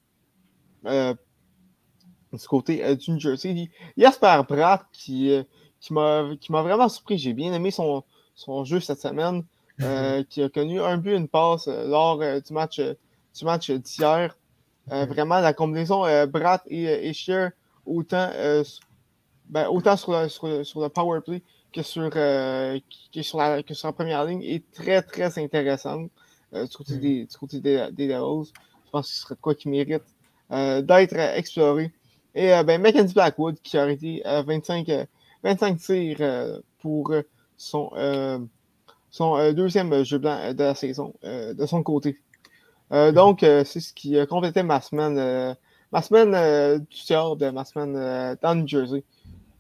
du côté du New Jersey. Jasper Bratt qui m'a vraiment surpris. J'ai bien aimé son, son jeu cette semaine. qui a connu un but, une passe lors du match du match d'hier. Euh, vraiment, la combinaison euh, Brat et, et autant, euh, ben, autant sur le, sur, sur le power play que sur, euh, sur, la, que sur la première ligne est très, très intéressante euh, du côté, des, du côté des, des Devils. Je pense que ce serait de quoi qui mérite euh, d'être exploré. Et ben, Mackenzie Blackwood qui a arrêté 25, 25 tirs pour son, son deuxième jeu blanc de la saison de son côté. Mm. donc, c'est ce qui complétait ma semaine, ma semaine du tiers de ma semaine dans New Jersey.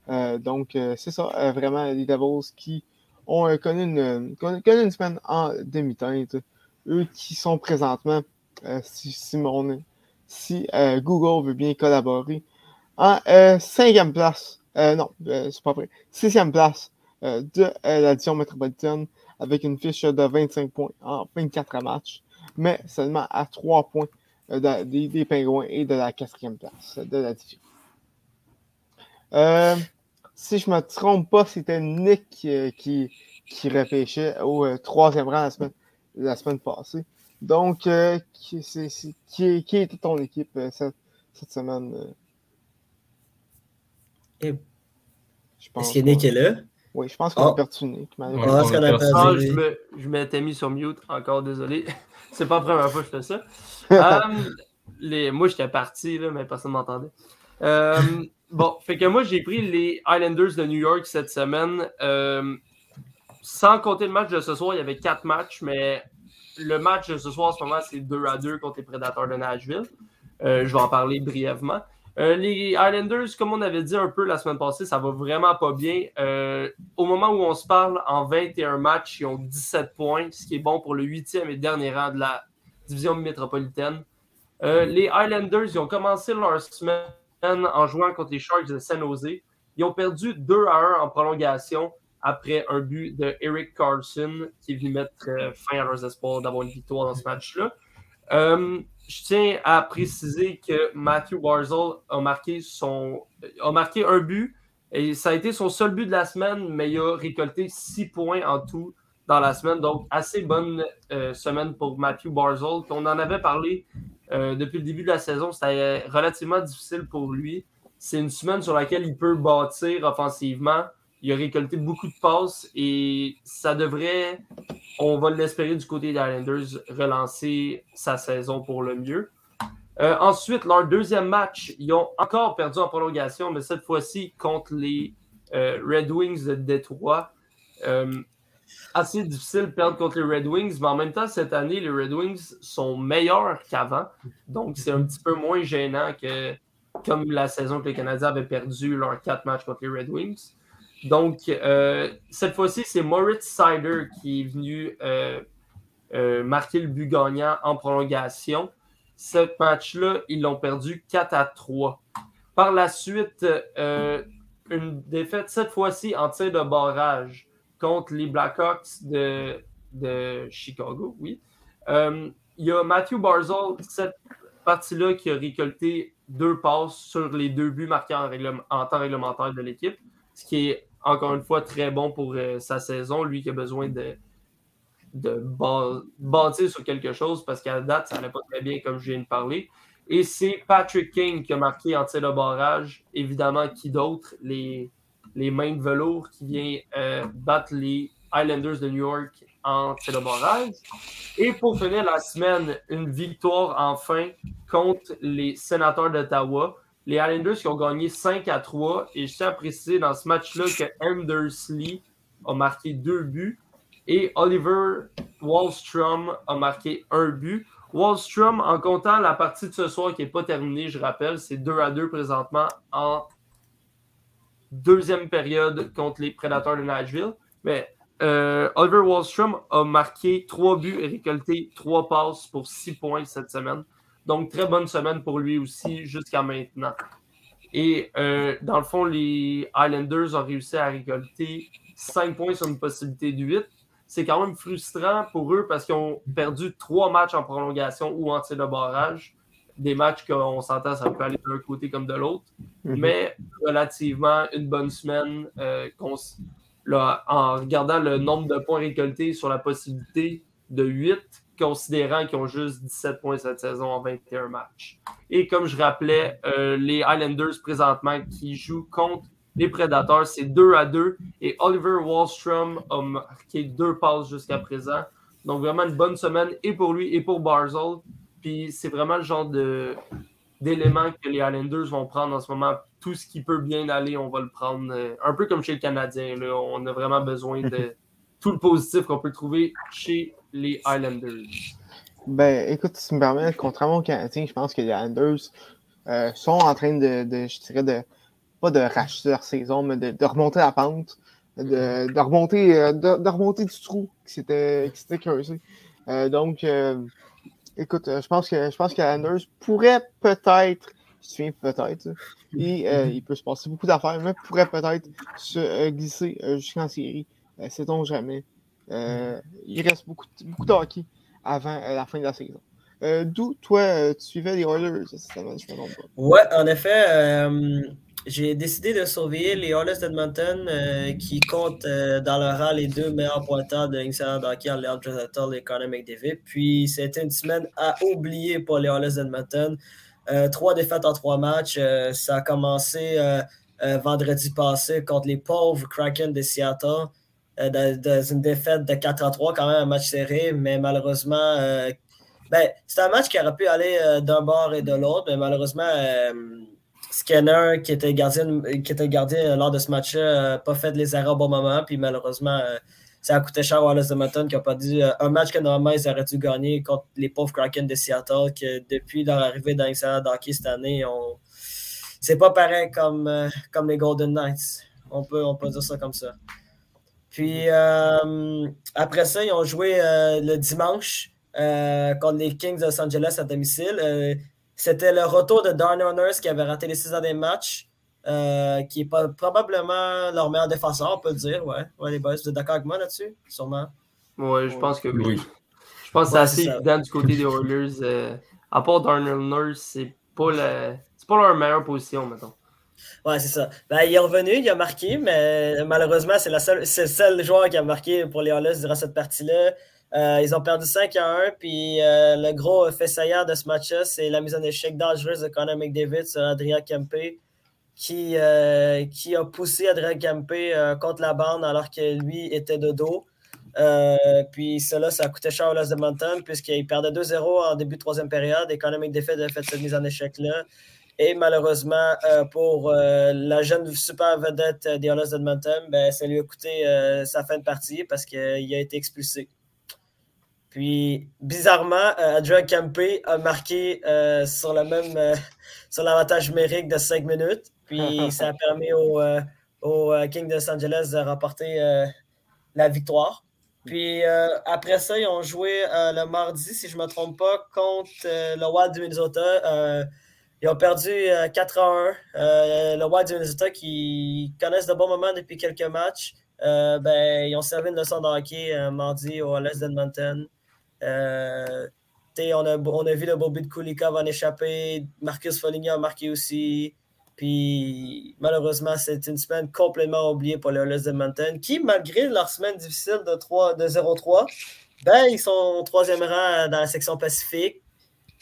Euh, donc, euh, c'est ça, euh, vraiment, les Devils qui ont connu une, connu, une, semaine en demi-teinte. Eux qui sont présentement, si, si, si Google veut bien collaborer, en cinquième place, non, c'est pas vrai, sixième place de la division métropolitaine avec une fiche de 25 points en 24 matchs, mais seulement à 3 points des, des Pingouins et de la quatrième place de la division. Euh, si je ne me trompe pas, c'était Nick euh, qui, qui au euh, troisième rang la semaine, la semaine passée. Donc, euh, qui, qui, qui, était ton équipe cette, cette, semaine? Est-ce que Nick est là? Oui, je pense qu'on a oh. perdu Nick. Ah, je m'étais mis sur mute, encore désolé. C'est pas la première fois que je fais ça. les, moi, j'étais parti, là, mais personne ne m'entendait. Bon, fait que moi, j'ai pris les Islanders de New York cette semaine. Euh, sans compter le match de ce soir, il y avait quatre matchs, mais le match de ce soir, en ce moment, c'est 2 à 2 contre les Prédateurs de Nashville. Euh, je vais en parler brièvement. Euh, les Islanders, comme on avait dit un peu la semaine passée, ça va vraiment pas bien. au moment où on se parle, en 21 matchs, ils ont 17 points, ce qui est bon pour le huitième et dernier rang de la division métropolitaine. les Islanders, ils ont commencé leur semaine en jouant contre les Sharks de San Jose. Ils ont perdu 2 à 1 en prolongation après un but de Eric Carlson qui est venu mettre euh, fin à leurs espoirs d'avoir une victoire dans ce match-là. Je tiens à préciser que Matthew Barzell a marqué, son, a marqué un but et ça a été son seul but de la semaine, mais il a récolté 6 points en tout dans la semaine. Donc, assez bonne euh, semaine pour Matthew Barzell. On en avait parlé euh, depuis le début de la saison, c'était relativement difficile pour lui. C'est une semaine sur laquelle il peut bâtir offensivement. Il a récolté beaucoup de passes et ça devrait, on va l'espérer du côté des Islanders, relancer sa saison pour le mieux. Euh, ensuite, leur deuxième match, ils ont encore perdu en prolongation, mais cette fois-ci contre les euh, Red Wings de Détroit assez difficile de perdre contre les Red Wings, mais en même temps, cette année, les Red Wings sont meilleurs qu'avant. Donc, c'est un petit peu moins gênant que comme la saison que les Canadiens avaient perdu leurs quatre matchs contre les Red Wings. Donc, euh, cette fois-ci, c'est Moritz Sider qui est venu euh, euh, marquer le but gagnant en prolongation. Ce match-là, ils l'ont perdu 4 à 3. Par la suite, une défaite cette fois-ci en tir de barrage contre les Blackhawks de, de Chicago, oui. Il y a Matthew Barzell, cette partie-là, qui a récolté deux passes sur les deux buts marqués en, temps réglementaire de l'équipe, ce qui est encore une fois très bon pour euh, sa saison. Lui qui a besoin de, de bâtir sur quelque chose parce qu'à date, ça n'allait pas très bien, comme je viens de parler. Et c'est Patrick King qui a marqué en tir de barrage. Évidemment, qui d'autre? Les, les mains de velours qui vient euh, battre les Islanders de New York en barrage. Et pour finir la semaine, une victoire enfin contre les sénateurs d'Ottawa. Les Islanders qui ont gagné 5 à 3. Et je tiens à préciser dans ce match-là que Anders Lee a marqué deux buts et Oliver Wallstrom a marqué un but. Wallstrom, en comptant la partie de ce soir qui n'est pas terminée, je rappelle, c'est 2 à 2 présentement en deuxième période contre les Prédateurs de Nashville. Mais euh, Oliver Wallstrom a marqué trois buts et récolté trois passes pour six points cette semaine. Donc, très bonne semaine pour lui aussi jusqu'à maintenant. Et euh, dans le fond, les Islanders ont réussi à récolter cinq points sur une possibilité de 8. C'est quand même frustrant pour eux parce qu'ils ont perdu trois matchs en prolongation ou en tir de barrage des matchs qu'on s'entend, ça peut aller d'un côté comme de l'autre. Mhm. Mais relativement une bonne semaine euh, en regardant le nombre de points récoltés sur la possibilité de 8, considérant qu'ils ont juste 17 points cette saison en 21 matchs. Et comme je rappelais, euh, les Islanders présentement qui jouent contre les Predators, c'est 2 à 2. Et Oliver Wallstrom a marqué deux passes jusqu'à présent. Donc, vraiment une bonne semaine et pour lui et pour Barzell. Puis, c'est vraiment le genre de, d'éléments que les Islanders vont prendre en ce moment. Tout ce qui peut bien aller, on va le prendre. Euh, un peu comme chez le Canadien. Là. On a vraiment besoin de tout le positif qu'on peut trouver chez les Islanders. Ben, écoute, si tu me permets, contrairement aux Canadiens, je pense que les Islanders euh, sont en train de, je dirais, de, pas de racheter leur saison, mais de, remonter la pente, de, remonter, euh, de, remonter du trou qui s'était creusé. donc, écoute, euh, je pense que je pense que Anders pourrait peut-être, je peut-être, et euh, il peut se passer beaucoup d'affaires, mais pourrait peut-être se euh, glisser jusqu'en série. Sait-on jamais. Il reste beaucoup, beaucoup de hockey avant la fin de la saison. D'où toi, tu suivais les Oilers cette semaine, je me trompe pas. Ouais, en effet, j'ai décidé de surveiller les Oilers d'Edmonton euh, qui comptent euh, dans leur rang les deux meilleurs pointeurs de l'Institut hockey, Leon Draisaitl et Connor McDavid. Puis c'était une semaine à oublier pour les Oilers d'Edmonton. Euh, trois défaites en trois matchs. ça a commencé vendredi passé contre les pauvres Kraken de Seattle. Dans, une défaite de 4 à 3, quand même un match serré, mais malheureusement, ben, c'est un match qui aurait pu aller d'un bord et de l'autre, mais malheureusement, Scanner, qui était gardien, qui était gardien lors de ce match-là, n'a pas fait les erreurs au bon moment. Puis malheureusement, euh, ça a coûté cher à Wallace de Mountain qui dit euh, un match que normalement ils auraient dû gagner contre les pauvres Kraken de Seattle, que depuis leur arrivée dans l'extérieur cette année, on... c'est pas pareil comme, euh, comme les Golden Knights. On peut, on peut dire ça comme ça. Puis après ça, ils ont joué le dimanche contre les Kings de Los Angeles à domicile. C'était le retour de Darnell Nurse qui avait raté les six derniers matchs, euh, qui est pas, probablement leur meilleur défenseur, on peut le dire. Ouais, ouais les boys, vous êtes d'accord avec moi là-dessus? Sûrement. Oui, je pense que oui. Je pense que c'est assez évident du côté des Oilers. Euh, à part Darnell Nurse, c'est pas, le... pas leur meilleure position, mettons. Ouais, c'est ça. Ben, il est revenu, il a marqué, mais malheureusement, c'est le seul joueur qui a marqué pour les Oilers durant cette partie-là. Euh, ils ont perdu 5 à 1, puis euh, le gros fait de ce match-là, c'est la mise en échec dangereuse de Conor McDavid sur Adrien Kempe, qui, euh, qui a poussé Adrien Kempe contre la bande alors que lui était de dos. puis cela, ça a coûté cher au Los de Mountain, puisqu'il perdait 2-0 en début de troisième période et Conor McDavid a fait cette mise en échec-là. Et malheureusement, pour la jeune super vedette des Oilers d'Edmonton, ben, ça lui a coûté sa fin de partie parce qu'il a été expulsé. Puis, bizarrement, euh, Adrian Campé a marqué euh, sur le même euh, sur l'avantage numérique de 5 minutes. Puis, ça a permis au, au King de Los Angeles de remporter la victoire. Puis, après ça, ils ont joué le mardi, si je ne me trompe pas, contre le Wild du Minnesota. Ils ont perdu 4 à 1. le Wild du Minnesota, qui connaissent de bons moments depuis quelques matchs, ben, ils ont servi une leçon de hockey mardi au West d'Edmonton. Euh, on, a, on a vu le Bobby de Kulikov en échapper. Marcus Foligny a marqué aussi. Puis malheureusement, c'est une semaine complètement oubliée pour les Oilers de Mountain, qui, malgré leur semaine difficile de, 3, de 0-3, ben, ils sont au troisième rang dans la section Pacifique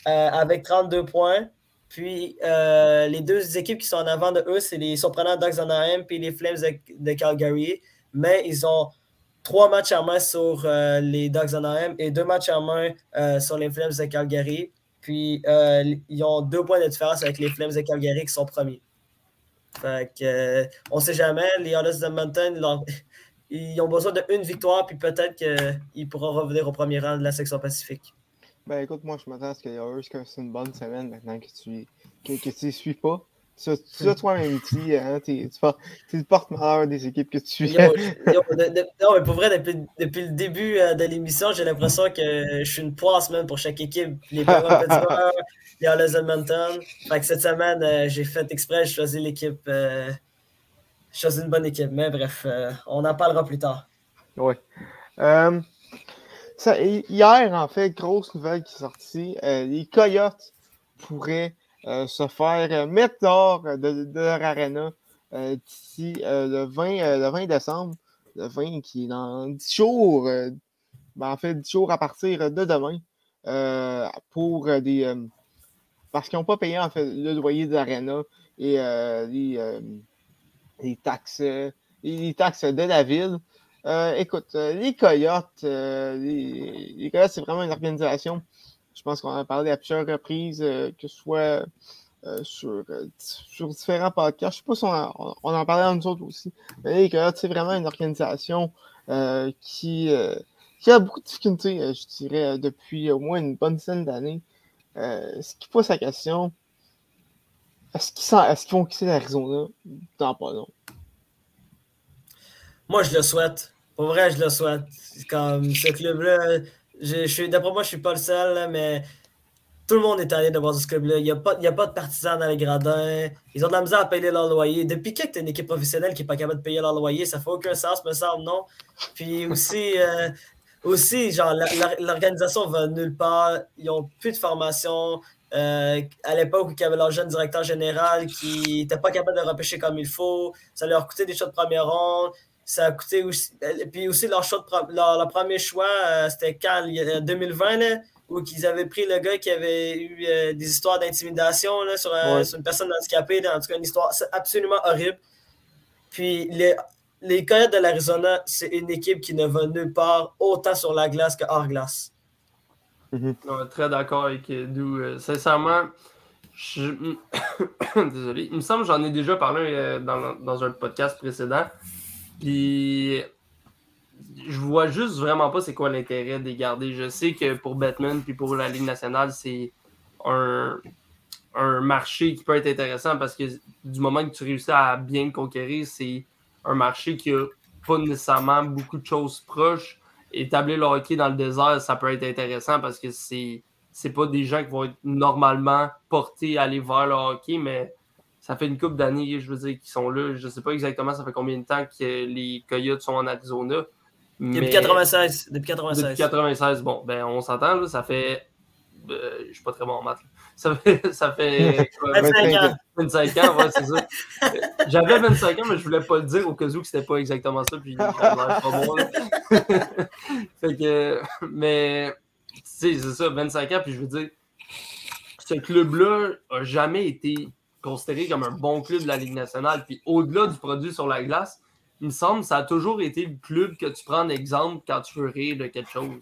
euh, avec 32 points. Puis euh, les deux équipes qui sont en avant de eux, c'est les surprenants Ducks d'Anaheim et les Flames de, Calgary. Mais ils ont trois matchs en main sur euh, les Dogs Anaheim et deux matchs en main euh, sur les Flames de Calgary. Puis, euh, ils ont deux points de différence avec les Flames de Calgary qui sont premiers. Fait que, on ne sait jamais. Les Oilers de Mountain, ils ont besoin d'une victoire, puis peut-être qu'ils pourront revenir au premier rang de la section Pacifique. Ben écoute, moi je m'attends à ce que les Oilers c'est une bonne semaine maintenant que tu ne que, suis pas? Tu as toi-même hein, tu es, le porte-malheur des équipes que tu suis. non, mais pour vrai, depuis, depuis le début euh, de l'émission, j'ai l'impression que je suis une poisse même pour chaque équipe. Les Penguins les Oilers Edmonton. Fait que cette semaine, euh, j'ai fait exprès, j'ai choisi l'équipe. Euh, j'ai choisi une bonne équipe. Mais bref, on en parlera plus tard. Oui. Hier, en fait, grosse nouvelle qui est sortie. les Coyotes pourraient euh, se faire euh, mettre dehors de, leur arena euh, d'ici le, 20, le 20 décembre. Le 20 qui est dans 10 jours. Ben, en fait, 10 jours à partir de demain. pour des. parce qu'ils n'ont pas payé en fait le loyer de l'arena et les les taxes, les taxes de la ville. Écoute, les Coyotes, les, Coyotes, c'est vraiment une organisation. Je pense qu'on en a parlé à plusieurs reprises, que ce soit sur, sur, différents podcasts. Je ne sais pas si on, en parlait en nous autres aussi. Mais les Coyotes, c'est vraiment une organisation qui, qui a beaucoup de difficultés, euh, je dirais, euh, depuis au moins une bonne dizaine d'années. Euh, ce qui pose la question, est-ce qu'ils est vont quitter l'Arizona? Dans pas long? Moi, je le souhaite. Pour vrai, je le souhaite. Comme ce club-là, d'après moi, je suis pas le seul, mais tout le monde est allé de voir ce club-là. Il n'y a, pas, a pas de partisans dans les gradins. Ils ont de la misère à payer leur loyer. Depuis quand tu une équipe professionnelle qui n'est pas capable de payer leur loyer, ça fait aucun sens, me semble, non? Puis aussi, aussi, genre, l'organisation va nulle part. Ils n'ont plus de formation. Euh, à l'époque où il y avait leur jeune directeur général qui n'était pas capable de repêcher comme il faut, ça leur coûté des choix de première ronde. Ça a coûté aussi. Euh, puis aussi, leur, choix leur, premier choix, euh, c'était quand En 2020, où ils avaient pris le gars qui avait eu des histoires d'intimidation sur, sur, une personne handicapée. En tout cas, une histoire absolument horrible. Puis les, les Coyotes de l'Arizona, c'est une équipe qui ne va nulle part autant sur la glace que hors glace. Mm-hmm. très d'accord avec nous. Euh, sincèrement, désolé. Il me semble que j'en ai déjà parlé euh, dans, un podcast précédent. Puis je vois juste vraiment pas c'est quoi l'intérêt de les garder. Je sais que pour Batman puis pour la Ligue nationale, c'est un, un marché qui peut être intéressant parce que du moment que tu réussis à bien le conquérir, c'est un marché qui n'a pas nécessairement beaucoup de choses proches. Établir le hockey dans le désert, ça peut être intéressant parce que c'est c'est pas des gens qui vont être normalement portés à aller vers le hockey, mais ça fait une couple d'années, je veux dire, qu'ils sont là. Je sais pas exactement ça fait combien de temps que les Coyotes sont en Arizona. Depuis 96. Depuis 96. Depuis 96, bon, ben on s'entend, ça fait. Euh, je suis pas très bon en maths. Ça fait, ça fait 25 ans. 25 ans, ouais, c'est ça. J'avais 25 ans, mais je voulais pas le dire au cas où que c'était pas exactement ça, puis pas bon. fait que, mais, tu sais, c'est ça, 25 ans, puis je veux dire, ce club-là a jamais été considéré comme un bon club de la Ligue nationale, puis au-delà du produit sur la glace, il me semble que ça a toujours été le club que tu prends en exemple quand tu veux rire de quelque chose.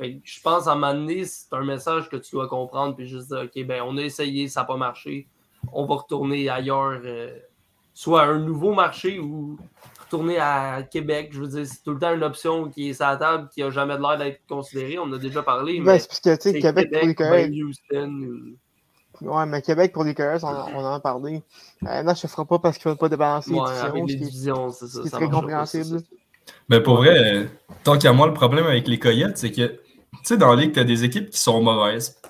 je pense à un moment donné, c'est un message que tu dois comprendre, puis juste dire, OK, ben, on a essayé, ça n'a pas marché, on va retourner ailleurs, euh, soit un nouveau marché ou retourner à Québec. Je veux dire, c'est tout le temps une option qui est sur la table, qui n'a jamais l'air d'être considérée. On a déjà parlé. mais c'est parce que, tu sais, Québec, Québec, pour les Houston, Ouais, mais Québec, pour les Coyotes, on, en a parlé. Euh, non, je ne ferai pas parce qu'il ne faut pas débalancer ouais, les divisions. c'est ça. C'est très compréhensible. mais pour vrai, tant qu'à moi, le problème avec les Coyotes, c'est que, tu sais, dans la ligue, tu as des équipes qui sont mauvaises.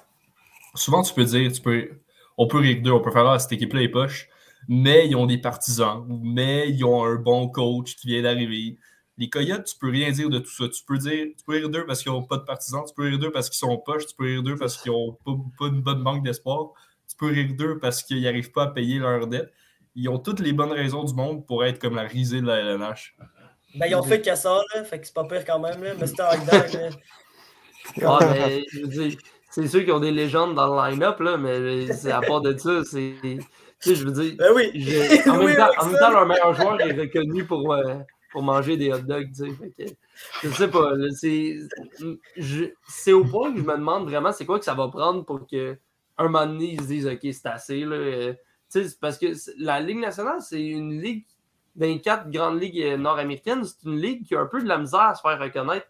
Souvent, tu peux dire, tu peux, on peut rire d'eux, on peut faire, ah, cette équipe-là est poche, mais ils ont des partisans, mais ils ont un bon coach qui vient d'arriver. Les Coyotes, tu peux rien dire de tout ça. Tu peux dire, tu peux rire d'eux parce qu'ils n'ont pas de partisans, tu peux rire d'eux parce qu'ils sont poches, tu peux rire d'eux parce qu'ils n'ont pas, une bonne banque d'espoir, tu peux rire d'eux parce qu'ils n'arrivent pas à payer leurs dettes. Ils ont toutes les bonnes raisons du monde pour être comme la risée de la LNH. Ben, ils ont fait que ça, là, fait que c'est pas pire quand même, là, mais c'était un ah, mais je veux dire, c'est sûr qu'ils ont des légendes dans le line-up, là, mais c'est à part de ça, c'est. Tu sais, je veux dire. Ben oui. En, même temps, en, même temps, leur meilleur joueur est reconnu pour, euh, pour manger des hot dogs, tu sais. je sais pas. C'est au point que je me demande vraiment c'est quoi que ça va prendre pour que un moment donné, ils se disent OK, c'est assez. Là. Euh, parce que la Ligue nationale, c'est une ligue 24 grandes ligues nord-américaines, c'est une ligue qui a un peu de la misère à se faire reconnaître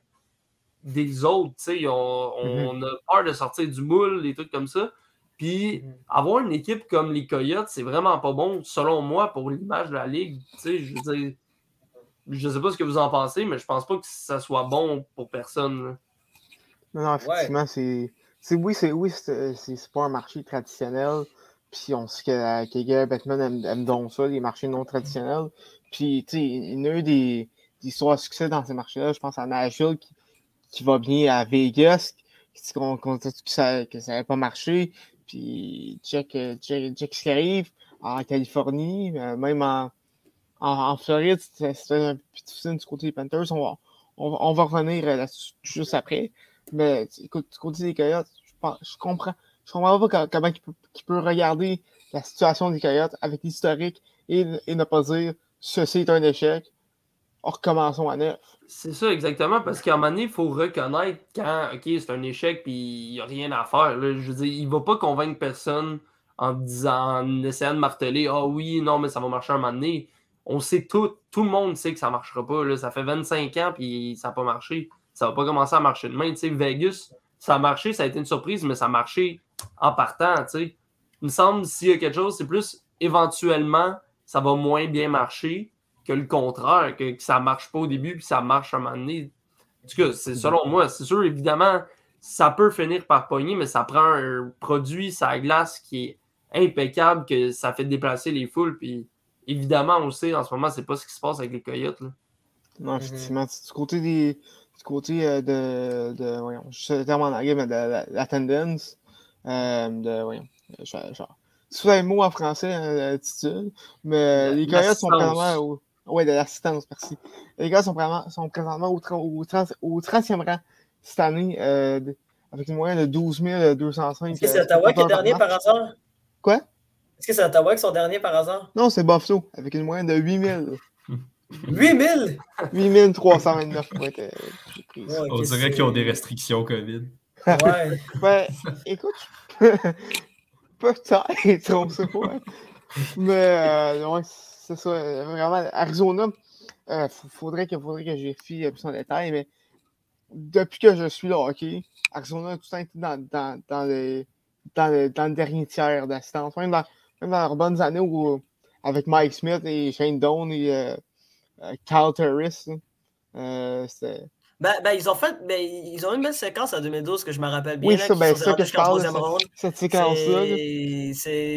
des autres. On, on mm-hmm. a peur de sortir du moule, des trucs comme ça. Puis mm-hmm. avoir une équipe comme les Coyotes, c'est vraiment pas bon, selon moi, pour l'image de la ligue. Je veux dire, je sais pas ce que vous en pensez, mais je pense pas que ça soit bon pour personne. Non, non, effectivement, c'est. Oui, c'est oui, c'est pas un marché traditionnel. Puis on sait que, que Batman aime, aime, donc ça, les marchés non traditionnels. Puis, tu sais, il y a eu des, des histoires de succès dans ces marchés-là. Je pense à Nashville qui, qui va bien à Vegas, qui dit que ça n'avait pas marché. Puis check, check, check, ce qui arrive en Californie, euh, même en, en, Floride, c'était un peu difficile du côté des Panthers. On va, revenir euh, là-dessus juste après. Mais écoute, du côté des Coyotes, je, comprends. Je comprends pas comment il peut, regarder la situation des Coyotes avec l'historique et, et ne pas dire ceci est un échec, recommençons à neuf. C'est ça, exactement, parce qu'à un moment donné, il faut reconnaître quand, OK, c'est un échec, puis il n'y a rien à faire. Je veux dire, il ne va pas convaincre personne en disant, en essayant de marteler, ah oui, non, mais ça va marcher un moment donné. On sait tout, tout le monde sait que ça ne marchera pas. Là. Ça fait 25 ans, puis ça n'a pas marché. Ça va pas commencer à marcher demain. Tu Vegas, ça a marché, ça a été une surprise, mais ça a marché en partant. Il me semble, s'il y a quelque chose, c'est plus éventuellement, ça va moins bien marcher que le contraire, que, ça ne marche pas au début puis ça marche à un moment donné. En tout cas, c'est selon moi. C'est sûr, évidemment, ça peut finir par pogner, mais ça prend un produit, sa glace qui est impeccable, que ça fait déplacer les foules. Puis évidemment, on le sait, en ce moment, c'est pas ce qui se passe avec les Coyotes. Là. Non, effectivement. Du côté des. Du côté euh, de, de. Voyons, je sais tellement en anglais, mais de la, tendance. Euh, de. Voyons. Genre. C'est un mot en français, hein, l'attitude. Mais les Coyotes sont vraiment. Oui, de l'assistance, merci. Les gars sont, vraiment, sont présentement au, au, 30, au 30e rang cette année, euh, avec une moyenne de 12 205. Est-ce que c'est Ottawa qui est dernier par hasard? Quoi? Est-ce que c'est Ottawa qui sont derniers par hasard? Non, c'est Buffalo, avec une moyenne de 8000. 8000? 8329 pour être euh, On dirait qu'ils ont des restrictions COVID. Ouais. ben, écoute, peut-être, on sait pas. Mais, euh, ouais, c'est ça. Vraiment, Arizona, il euh, faudrait, que, faudrait que je vérifie plus en détail, mais depuis que je suis là, OK, Arizona a tout le temps été dans, dans, dans, le, dans, le, dans le dernier tiers d'assistance. Même dans leurs bonnes années où, avec Mike Smith et Shane Doan et euh, euh Kyle Terris, euh, c'était ben, ben, ils ont fait, ben, ils ont une belle séquence en 2012 que je me rappelle bien. Oui, ça, ben, ça que je parle, cette séquence-là.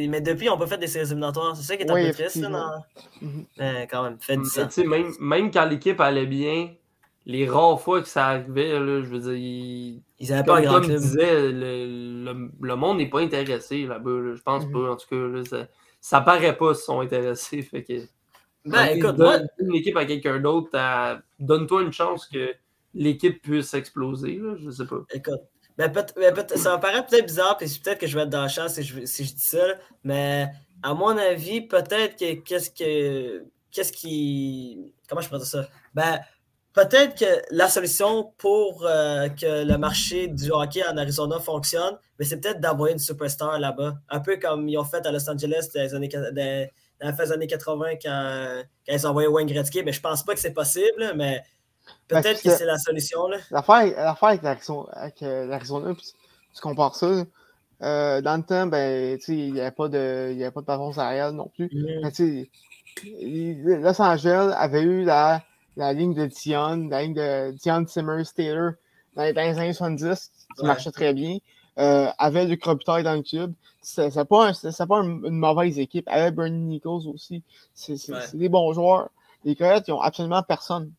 Mais depuis, on peut faire des séries éliminatoires. C'est ça qui est un peu triste. Là, mm -hmm. quand même, fait 10 ans. Même, même quand l'équipe allait bien, les rares fois que ça arrivait, là, je veux dire, ils, ils avaient pas grand club. disait, le, le, le monde n'est pas intéressé là-bas. je pense mm -hmm. pas, en tout cas. Là, ça, ça paraît pas s'ils sont intéressés. Fait que, ben, écoute, donne moi... une équipe à quelqu'un d'autre, donne-toi une chance que l'équipe puisse exploser. Là, je sais pas. Écoute, ben, peut ben, ça me paraît peut-être bizarre, puis peut-être que je vais être dans la chance si je, si je dis ça, mais à mon avis, peut-être que qu'est-ce que. Qu'est-ce qui. Comment je peux dire ça? Ben, peut-être que la solution pour euh, que le marché du hockey en Arizona fonctionne, mais c'est peut-être d'envoyer une superstar là-bas. Un peu comme ils ont fait à Los Angeles dans les années, dans, la fin des années 80 quand, quand ils ont envoyé Wayne Gretzky. Mais je pense pas que c'est possible, mais Peut-être que, c'est la solution. L'affaire avec l'Arizona, euh, tu compares ça. Euh, dans le temps, ben, il n'y avait pas de, y avait pas de patron salarial non plus. Mm. Los Angeles avait eu la, la ligne de Dion, la ligne de Dion Simmers Taylor dans, les années 70, qui marchait très bien. Euh, avait le Robitaille dans le cube. C'est pas, un, pas une mauvaise équipe. Avait Bernie Nichols aussi. C'est des bons joueurs. Les Coyotes, ils n'ont absolument personne.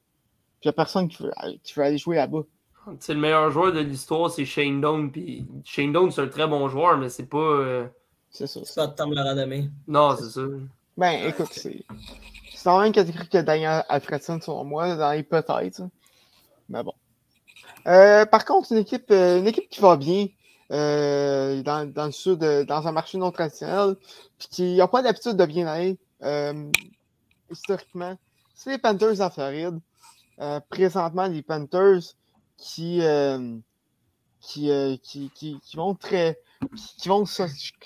Il n'y a personne qui veut, qui veut, aller jouer là-bas. C'est le meilleur joueur de l'histoire, c'est Shane Doan. Puis Shane Doan, c'est un très bon joueur, mais c'est pas. Euh... C'est ça. C'est pas de temps de le Non, c'est ça. Ben, écoute, c'est. C'est dans la même catégorie que Daniel Alfredson, selon moi, dans les peut-être. Mais bon. Euh, par contre, une équipe, euh, une équipe qui va bien euh, dans, dans, le sud, dans un marché non traditionnel, puis qui n'a pas l'habitude de bien aller historiquement, c'est les Panthers en Floride. Présentement les Panthers qui, qui, qui, qui, vont très. qui, vont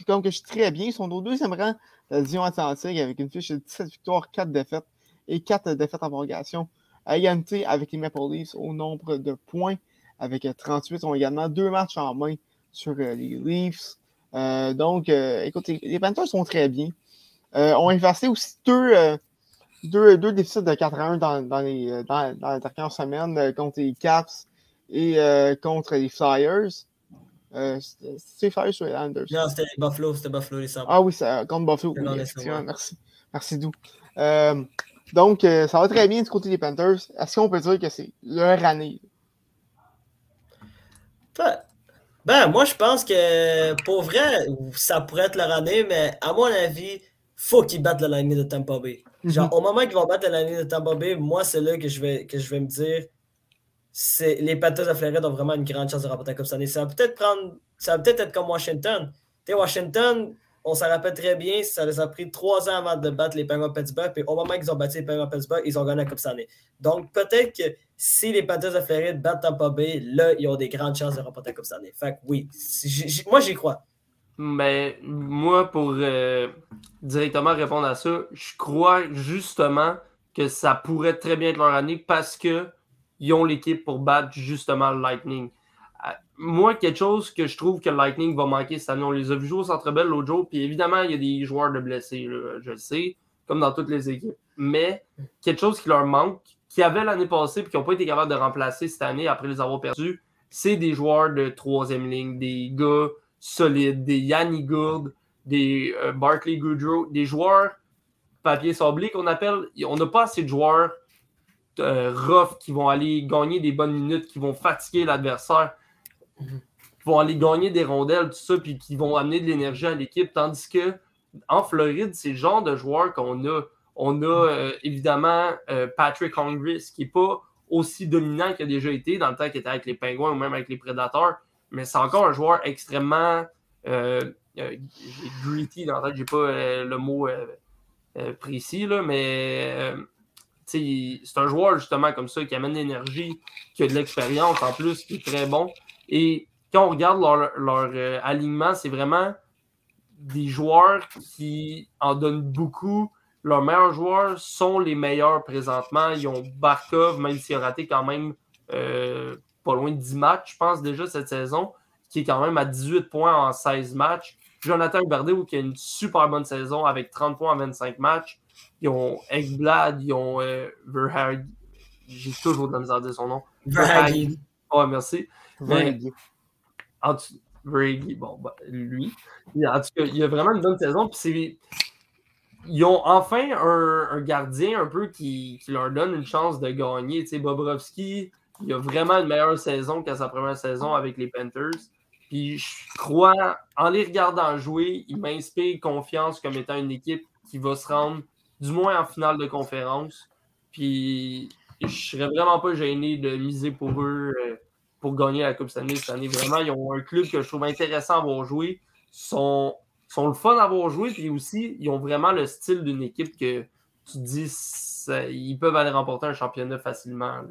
comme que je suis très bien. Ils sont au deuxième rang de division Atlantique avec une fiche de 17 victoires, 4 défaites et 4 défaites en prolongation. À égalité avec les Maple Leafs au nombre de points avec 38. Ils ont également deux matchs en main sur les Leafs. donc, écoutez, les Panthers sont très bien. ont inversé aussi deux, deux déficits de 4-1 dans, dans, les, euh, dans, dans la dernière semaine euh, contre les Caps et euh, contre les Flyers. Euh, c'est Flyers ou les Landers? Non, c'était Buffalo, c'était Buffalo les Ah oui, c'est contre Buffalo. Oui, merci. Merci, Dou. Euh, donc, ça va très bien du côté des Panthers. Est-ce qu'on peut dire que c'est leur année? Ben, ben, moi, je pense que pour vrai, ça pourrait être leur année, mais à mon avis, faut qu'ils battent la ligne de Tampa Bay. Genre, mhm. au moment qu'ils vont battre la ligne de Tampa Bay, moi, c'est là que je vais, que je vais me dire les Panthers de Floride ont vraiment une grande chance de remporter comme ça. Ça va peut-être prendre. Ça va peut-être être comme Washington. Tu Washington, on s'en rappelle très bien, ça les a pris trois ans avant de battre les Penguins Pittsburgh. Puis au moment qu'ils ont battu les Penguins Pittsburgh, ils ont gagné la Coupe cette année. Donc peut-être que si les Panthers de Floride battent Tampa Bay, là, ils ont des grandes chances de remporter la Coupe cette année. Fait que oui, moi j'y crois. Mais moi, pour euh, directement répondre à ça, je crois justement que ça pourrait très bien être leur année parce qu'ils ont l'équipe pour battre justement le Lightning. Euh, moi, quelque chose que je trouve que le Lightning va manquer cette année, on les a vus jouer au Centre Bell l'autre jour, puis évidemment, il y a des joueurs de blessés, je le sais, comme dans toutes les équipes. Mais quelque chose qui leur manque, qui avait l'année passée, puis qui n'ont pas été capables de remplacer cette année après les avoir perdus, c'est des joueurs de troisième ligne, des gars solides, des Yanni Gould, des euh, Barkley Goodrow, des joueurs papier sablé qu'on appelle. On n'a pas assez de joueurs euh, rough qui vont aller gagner des bonnes minutes, qui vont fatiguer l'adversaire, qui vont aller gagner des rondelles, tout ça, puis qui vont amener de l'énergie à l'équipe. Tandis que en Floride, c'est le genre de joueurs qu'on a. On a euh, évidemment Patrick Hongris, qui n'est pas aussi dominant qu'il a déjà été dans le temps qu'il était avec les Pingouins ou même avec les Prédateurs mais c'est encore un joueur extrêmement euh, euh gritty dans le j'ai pas euh, le mot euh, précis, là, mais c'est un joueur justement comme ça qui amène l'énergie, qui a de l'expérience en plus, qui est très bon. Et quand on regarde leur, leur alignement, c'est vraiment des joueurs qui en donnent beaucoup. Leurs meilleurs joueurs sont les meilleurs présentement. Ils ont Barkov, même s'il a raté quand même pas loin de 10 matchs, je pense, déjà cette saison, qui est quand même à 18 points en 16 matchs. Jonathan Huberdeau, qui a une super bonne saison avec 30 points en 25 matchs. Ils ont Ekblad, ils ont euh, J'ai toujours de la misère à dire son nom. Verhagen. Ouais, merci. Verhagen. bon, bah, lui. En tout cas, il a vraiment une bonne saison. Puis ils ont enfin un, gardien un peu qui, qui, leur donne une chance de gagner. Tu sais, Bobrovski, il a vraiment une meilleure saison qu'à sa première saison avec les Panthers. Puis je crois, en les regardant jouer, il m'inspire confiance comme étant une équipe qui va se rendre du moins en finale de conférence. Puis je serais vraiment pas gêné de miser pour eux euh, pour gagner la Coupe Stanley cette année. Vraiment, ils ont un club que je trouve intéressant à avoir joué. Ils sont, sont le fun à avoir joué. Puis aussi, ils ont vraiment le style d'une équipe que tu te dis ils peuvent aller remporter un championnat facilement.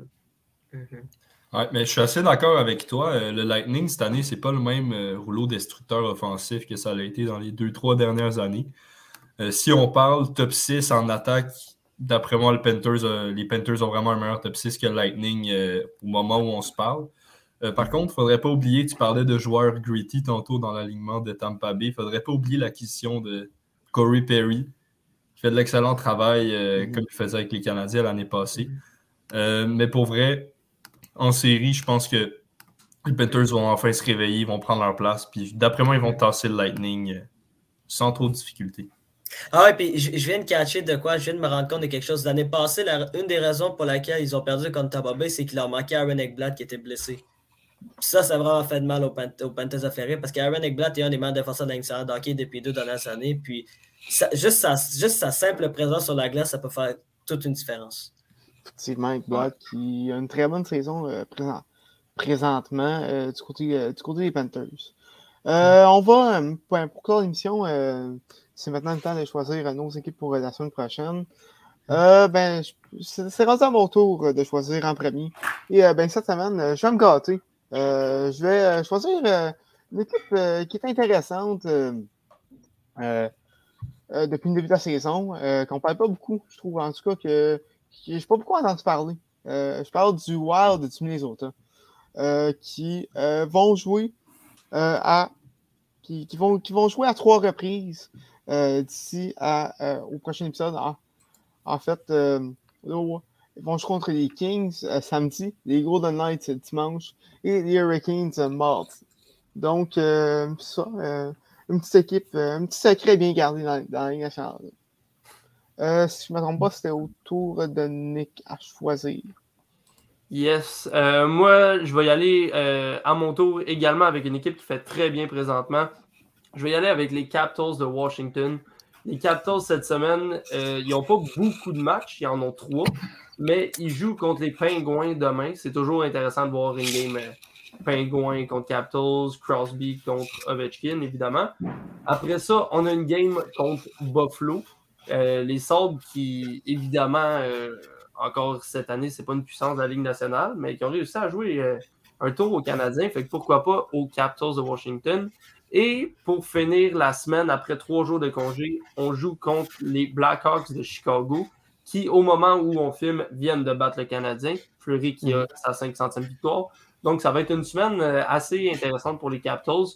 Mhm. Ouais, mais je suis assez d'accord avec toi. Euh, le Lightning, cette année, c'est pas le même euh, rouleau destructeur offensif que ça a été dans les deux, trois dernières années. Euh, si on parle top 6 en attaque, d'après moi, les Panthers ont vraiment un meilleur top 6 que le Lightning au moment où on se parle. par contre, il ne faudrait pas oublier, tu parlais de joueurs gritty tantôt dans l'alignement de Tampa Bay, il ne faudrait pas oublier l'acquisition de Corey Perry, qui fait de l'excellent travail mhm. comme il faisait avec les Canadiens l'année passée. Mais pour vrai, en série, je pense que les Panthers vont enfin se réveiller, ils vont prendre leur place. Puis d'après moi, ils vont tasser le Lightning euh, sans trop de difficultés. Ah ouais, puis je, viens de catcher de quoi, je viens de me rendre compte de quelque chose. L'année passée, une des raisons pour laquelle ils ont perdu contre Tampa Bay, c'est qu'il leur manquait Aaron Eckblad qui était blessé. ça, ça a vraiment fait de mal aux, Panthers à parce qu'Aaron Eckblad est un des meilleurs défenseurs de hockey depuis deux dernières années. Puis juste, sa, juste simple présence sur la glace, ça peut faire toute une différence effectivement, Blood, qui a une très bonne saison euh, présentement euh, du, côté, euh, du côté des Panthers. on va, pour, l'émission, c'est maintenant le temps de choisir nos équipes pour la semaine prochaine. ben, c'est rendu à mon tour de choisir en premier. Et ben, cette semaine, je vais me gâter. je vais choisir une équipe qui est intéressante depuis le début de la saison, qu'on ne parle pas beaucoup. Je trouve en tout cas que je n'ai pas beaucoup entendu parler. Euh, je parle du Wild du Minnesota, euh, qui euh, vont jouer à qui, vont, qui vont jouer à trois reprises d'ici au prochain épisode. En, fait, ils vont jouer contre les Kings samedi, les Golden Knights dimanche et les Hurricanes mardi. Donc, ça, une petite équipe, un petit secret bien gardé dans, dans la Ligue nationale. Euh, si je ne me trompe pas, c'était au tour de Nick à choisir. Yes. Euh, moi, je vais y aller euh, à mon tour également avec une équipe qui fait très bien présentement. Je vais y aller avec les Capitals de Washington. Les Capitals, cette semaine, ils n'ont pas beaucoup de matchs, ils en ont trois, mais ils jouent contre les Pingouins demain. C'est toujours intéressant de voir une game Pingouin contre Capitals, Crosby contre Ovechkin, évidemment. Après ça, on a une game contre Buffalo. Euh, les Sabres qui, évidemment, euh, encore cette année, c'est pas une puissance de la Ligue nationale, mais qui ont réussi à jouer euh, un tour aux Canadiens. Fait que pourquoi pas aux Capitals de Washington. Et pour finir la semaine, après trois jours de congé, on joue contre les Blackhawks de Chicago, qui, au moment où on filme, viennent de battre le Canadien. Fleury qui a sa 500e victoire. Donc, ça va être une semaine assez intéressante pour les Capitals.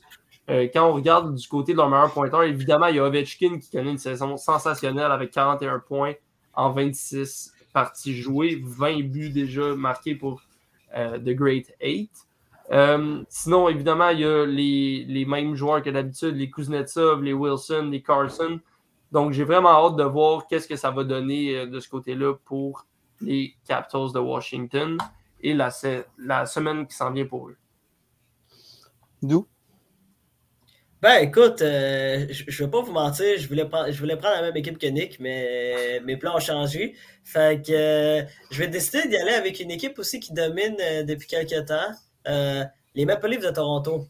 Euh, quand on regarde du côté de leur meilleur pointeur, évidemment, il y a Ovechkin qui connaît une saison sensationnelle avec 41 points en 26 parties jouées, 20 buts déjà marqués pour euh, The Great Eight. Euh, sinon, évidemment, il y a les, mêmes joueurs que d'habitude, les Kuznetsov, les Wilson, les Carson. Donc, j'ai vraiment hâte de voir qu'est-ce que ça va donner de ce côté-là pour les Capitals de Washington et la, la semaine qui s'en vient pour eux. D'où? Ben, écoute, euh, je ne vais pas vous mentir, je voulais, prendre, je voulais prendre la même équipe que Nick, mais mes plans ont changé. Fait que euh, je vais décider d'y aller avec une équipe aussi qui domine euh, depuis quelques temps, les Maple Leafs de Toronto.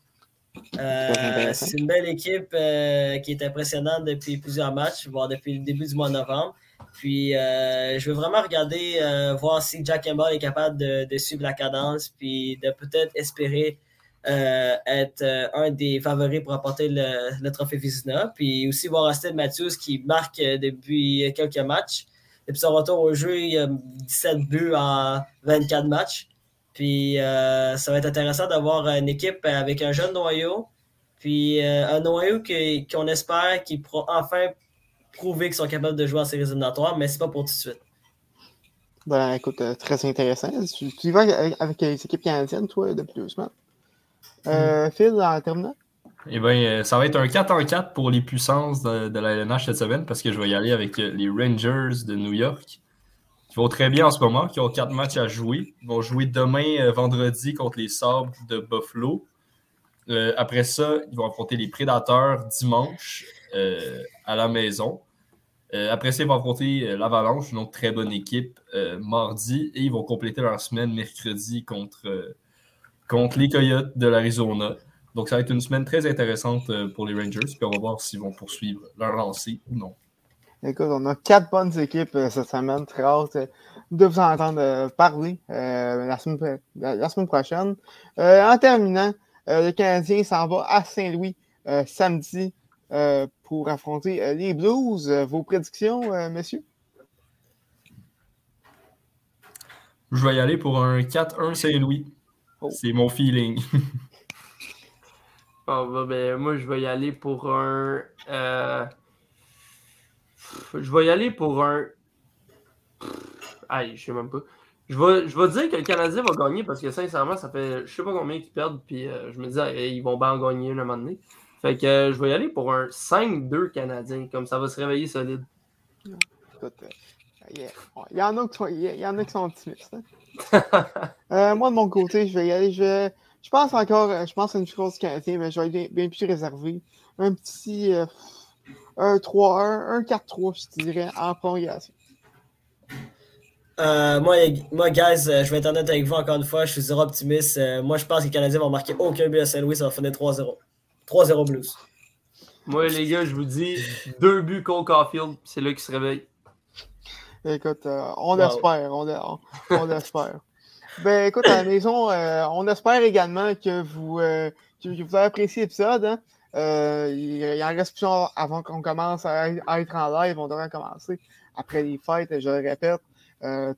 c'est une belle équipe qui est impressionnante depuis plusieurs matchs, voire depuis le début du mois de novembre. Puis, je veux vraiment regarder, voir si Jack Campbell est capable de, de suivre la cadence, puis de peut-être espérer euh, être euh, un des favoris pour apporter le, trophée Vizina. Puis aussi voir Austin Matthews qui marque euh, depuis quelques matchs. Depuis son retour au jeu, il a 17 buts en 24 matchs. Puis ça va être intéressant d'avoir une équipe avec un jeune noyau. Puis un noyau qu'on espère qu'ils pourront enfin prouver qu'ils sont capables de jouer en séries éliminatoires, mais c'est pas pour tout de suite. Ben écoute, très intéressant. Tu, tu vas avec, les équipes canadiennes, toi, depuis deux semaines? Euh, Phil, en terminant? Eh bien, euh, ça va être un 4 en 4 pour les puissances de, la LNH cette semaine parce que je vais y aller avec euh, les Rangers de New York qui vont très bien en ce moment, qui ont quatre matchs à jouer. Ils vont jouer demain, vendredi, contre les Sabres de Buffalo. après ça, ils vont affronter les Prédateurs dimanche à la maison. après ça, ils vont affronter l'Avalanche, une autre très bonne équipe, mardi. Et ils vont compléter leur semaine mercredi contre contre les Coyotes de l'Arizona. Donc, ça va être une semaine très intéressante euh, pour les Rangers. Puis on va voir s'ils vont poursuivre leur lancée ou non. Écoute, on a quatre bonnes équipes euh, cette semaine. Très hâte euh, de vous entendre parler la, semaine, prochaine. en terminant, le Canadien s'en va à Saint-Louis samedi pour affronter les Blues. vos prédictions, messieurs? Je vais y aller pour un 4-1 Saint-Louis. Oh. C'est mon feeling. Ah, bah, ben, moi, je vais y aller pour un. Euh, je vais y aller pour un. Aïe, je sais même pas. Je vais, je vais dire que le Canadien va gagner parce que sincèrement, ça fait je sais pas combien qu'ils perdent, puis euh, je me dis, ils vont bien en gagner un moment donné. Fait que euh, je vais y aller pour un 5-2 Canadien, comme ça va se réveiller solide. il, y en a qui il y en a qui sont optimistes. Hein? Euh, moi, de mon côté, je vais y aller. Je, je pense encore, euh, je pense à une chose canadienne, mais je vais être bien, plus réservé. Un petit 1-3-1, un 4-3, je dirais, en prolongation. Euh, moi, moi, guys, je vais être honnête avec vous encore une fois. Je suis zéro optimiste. moi, je pense que les Canadiens vont marquer aucun but à Saint-Louis. Ça va finir 3-0. 3-0 Blues. Moi, les gars, je vous dis deux buts contre Caulfield. C'est là qu'il se réveille. Écoute, euh, on espère, on, on, espère. Ben, écoute, à la maison, euh, on espère également que vous, euh, que vous avez apprécié l'épisode. Hein. Il, y en reste plus avant qu'on commence à, être en live. On devrait commencer après les fêtes, je le répète.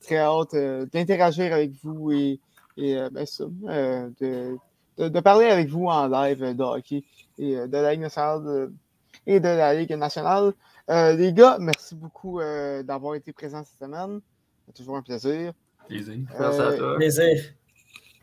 très hâte d'interagir avec vous et, et ben, ça, de, de, parler avec vous en live de hockey et de la Ligue nationale et de la Ligue nationale. Euh, les gars, merci beaucoup euh, d'avoir été présents cette semaine. C'est toujours un plaisir. Plaisir. Euh, merci à toi. Plaisir.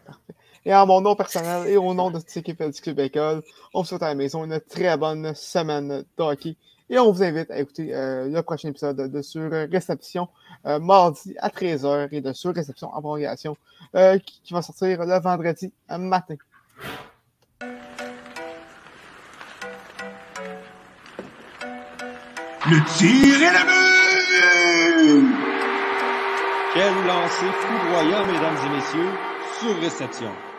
Parfait. Et en mon nom personnel et au nom de toute l'équipe du Club École, on vous souhaite à la maison une très bonne semaine de hockey. Et on vous invite à écouter le prochain épisode de Sur Réception mardi à 13h et de Sur Réception en prolongation qui, qui, va sortir le vendredi matin. Le tir et la but! Quel lancer foudroyant, mesdames et messieurs, sur réception.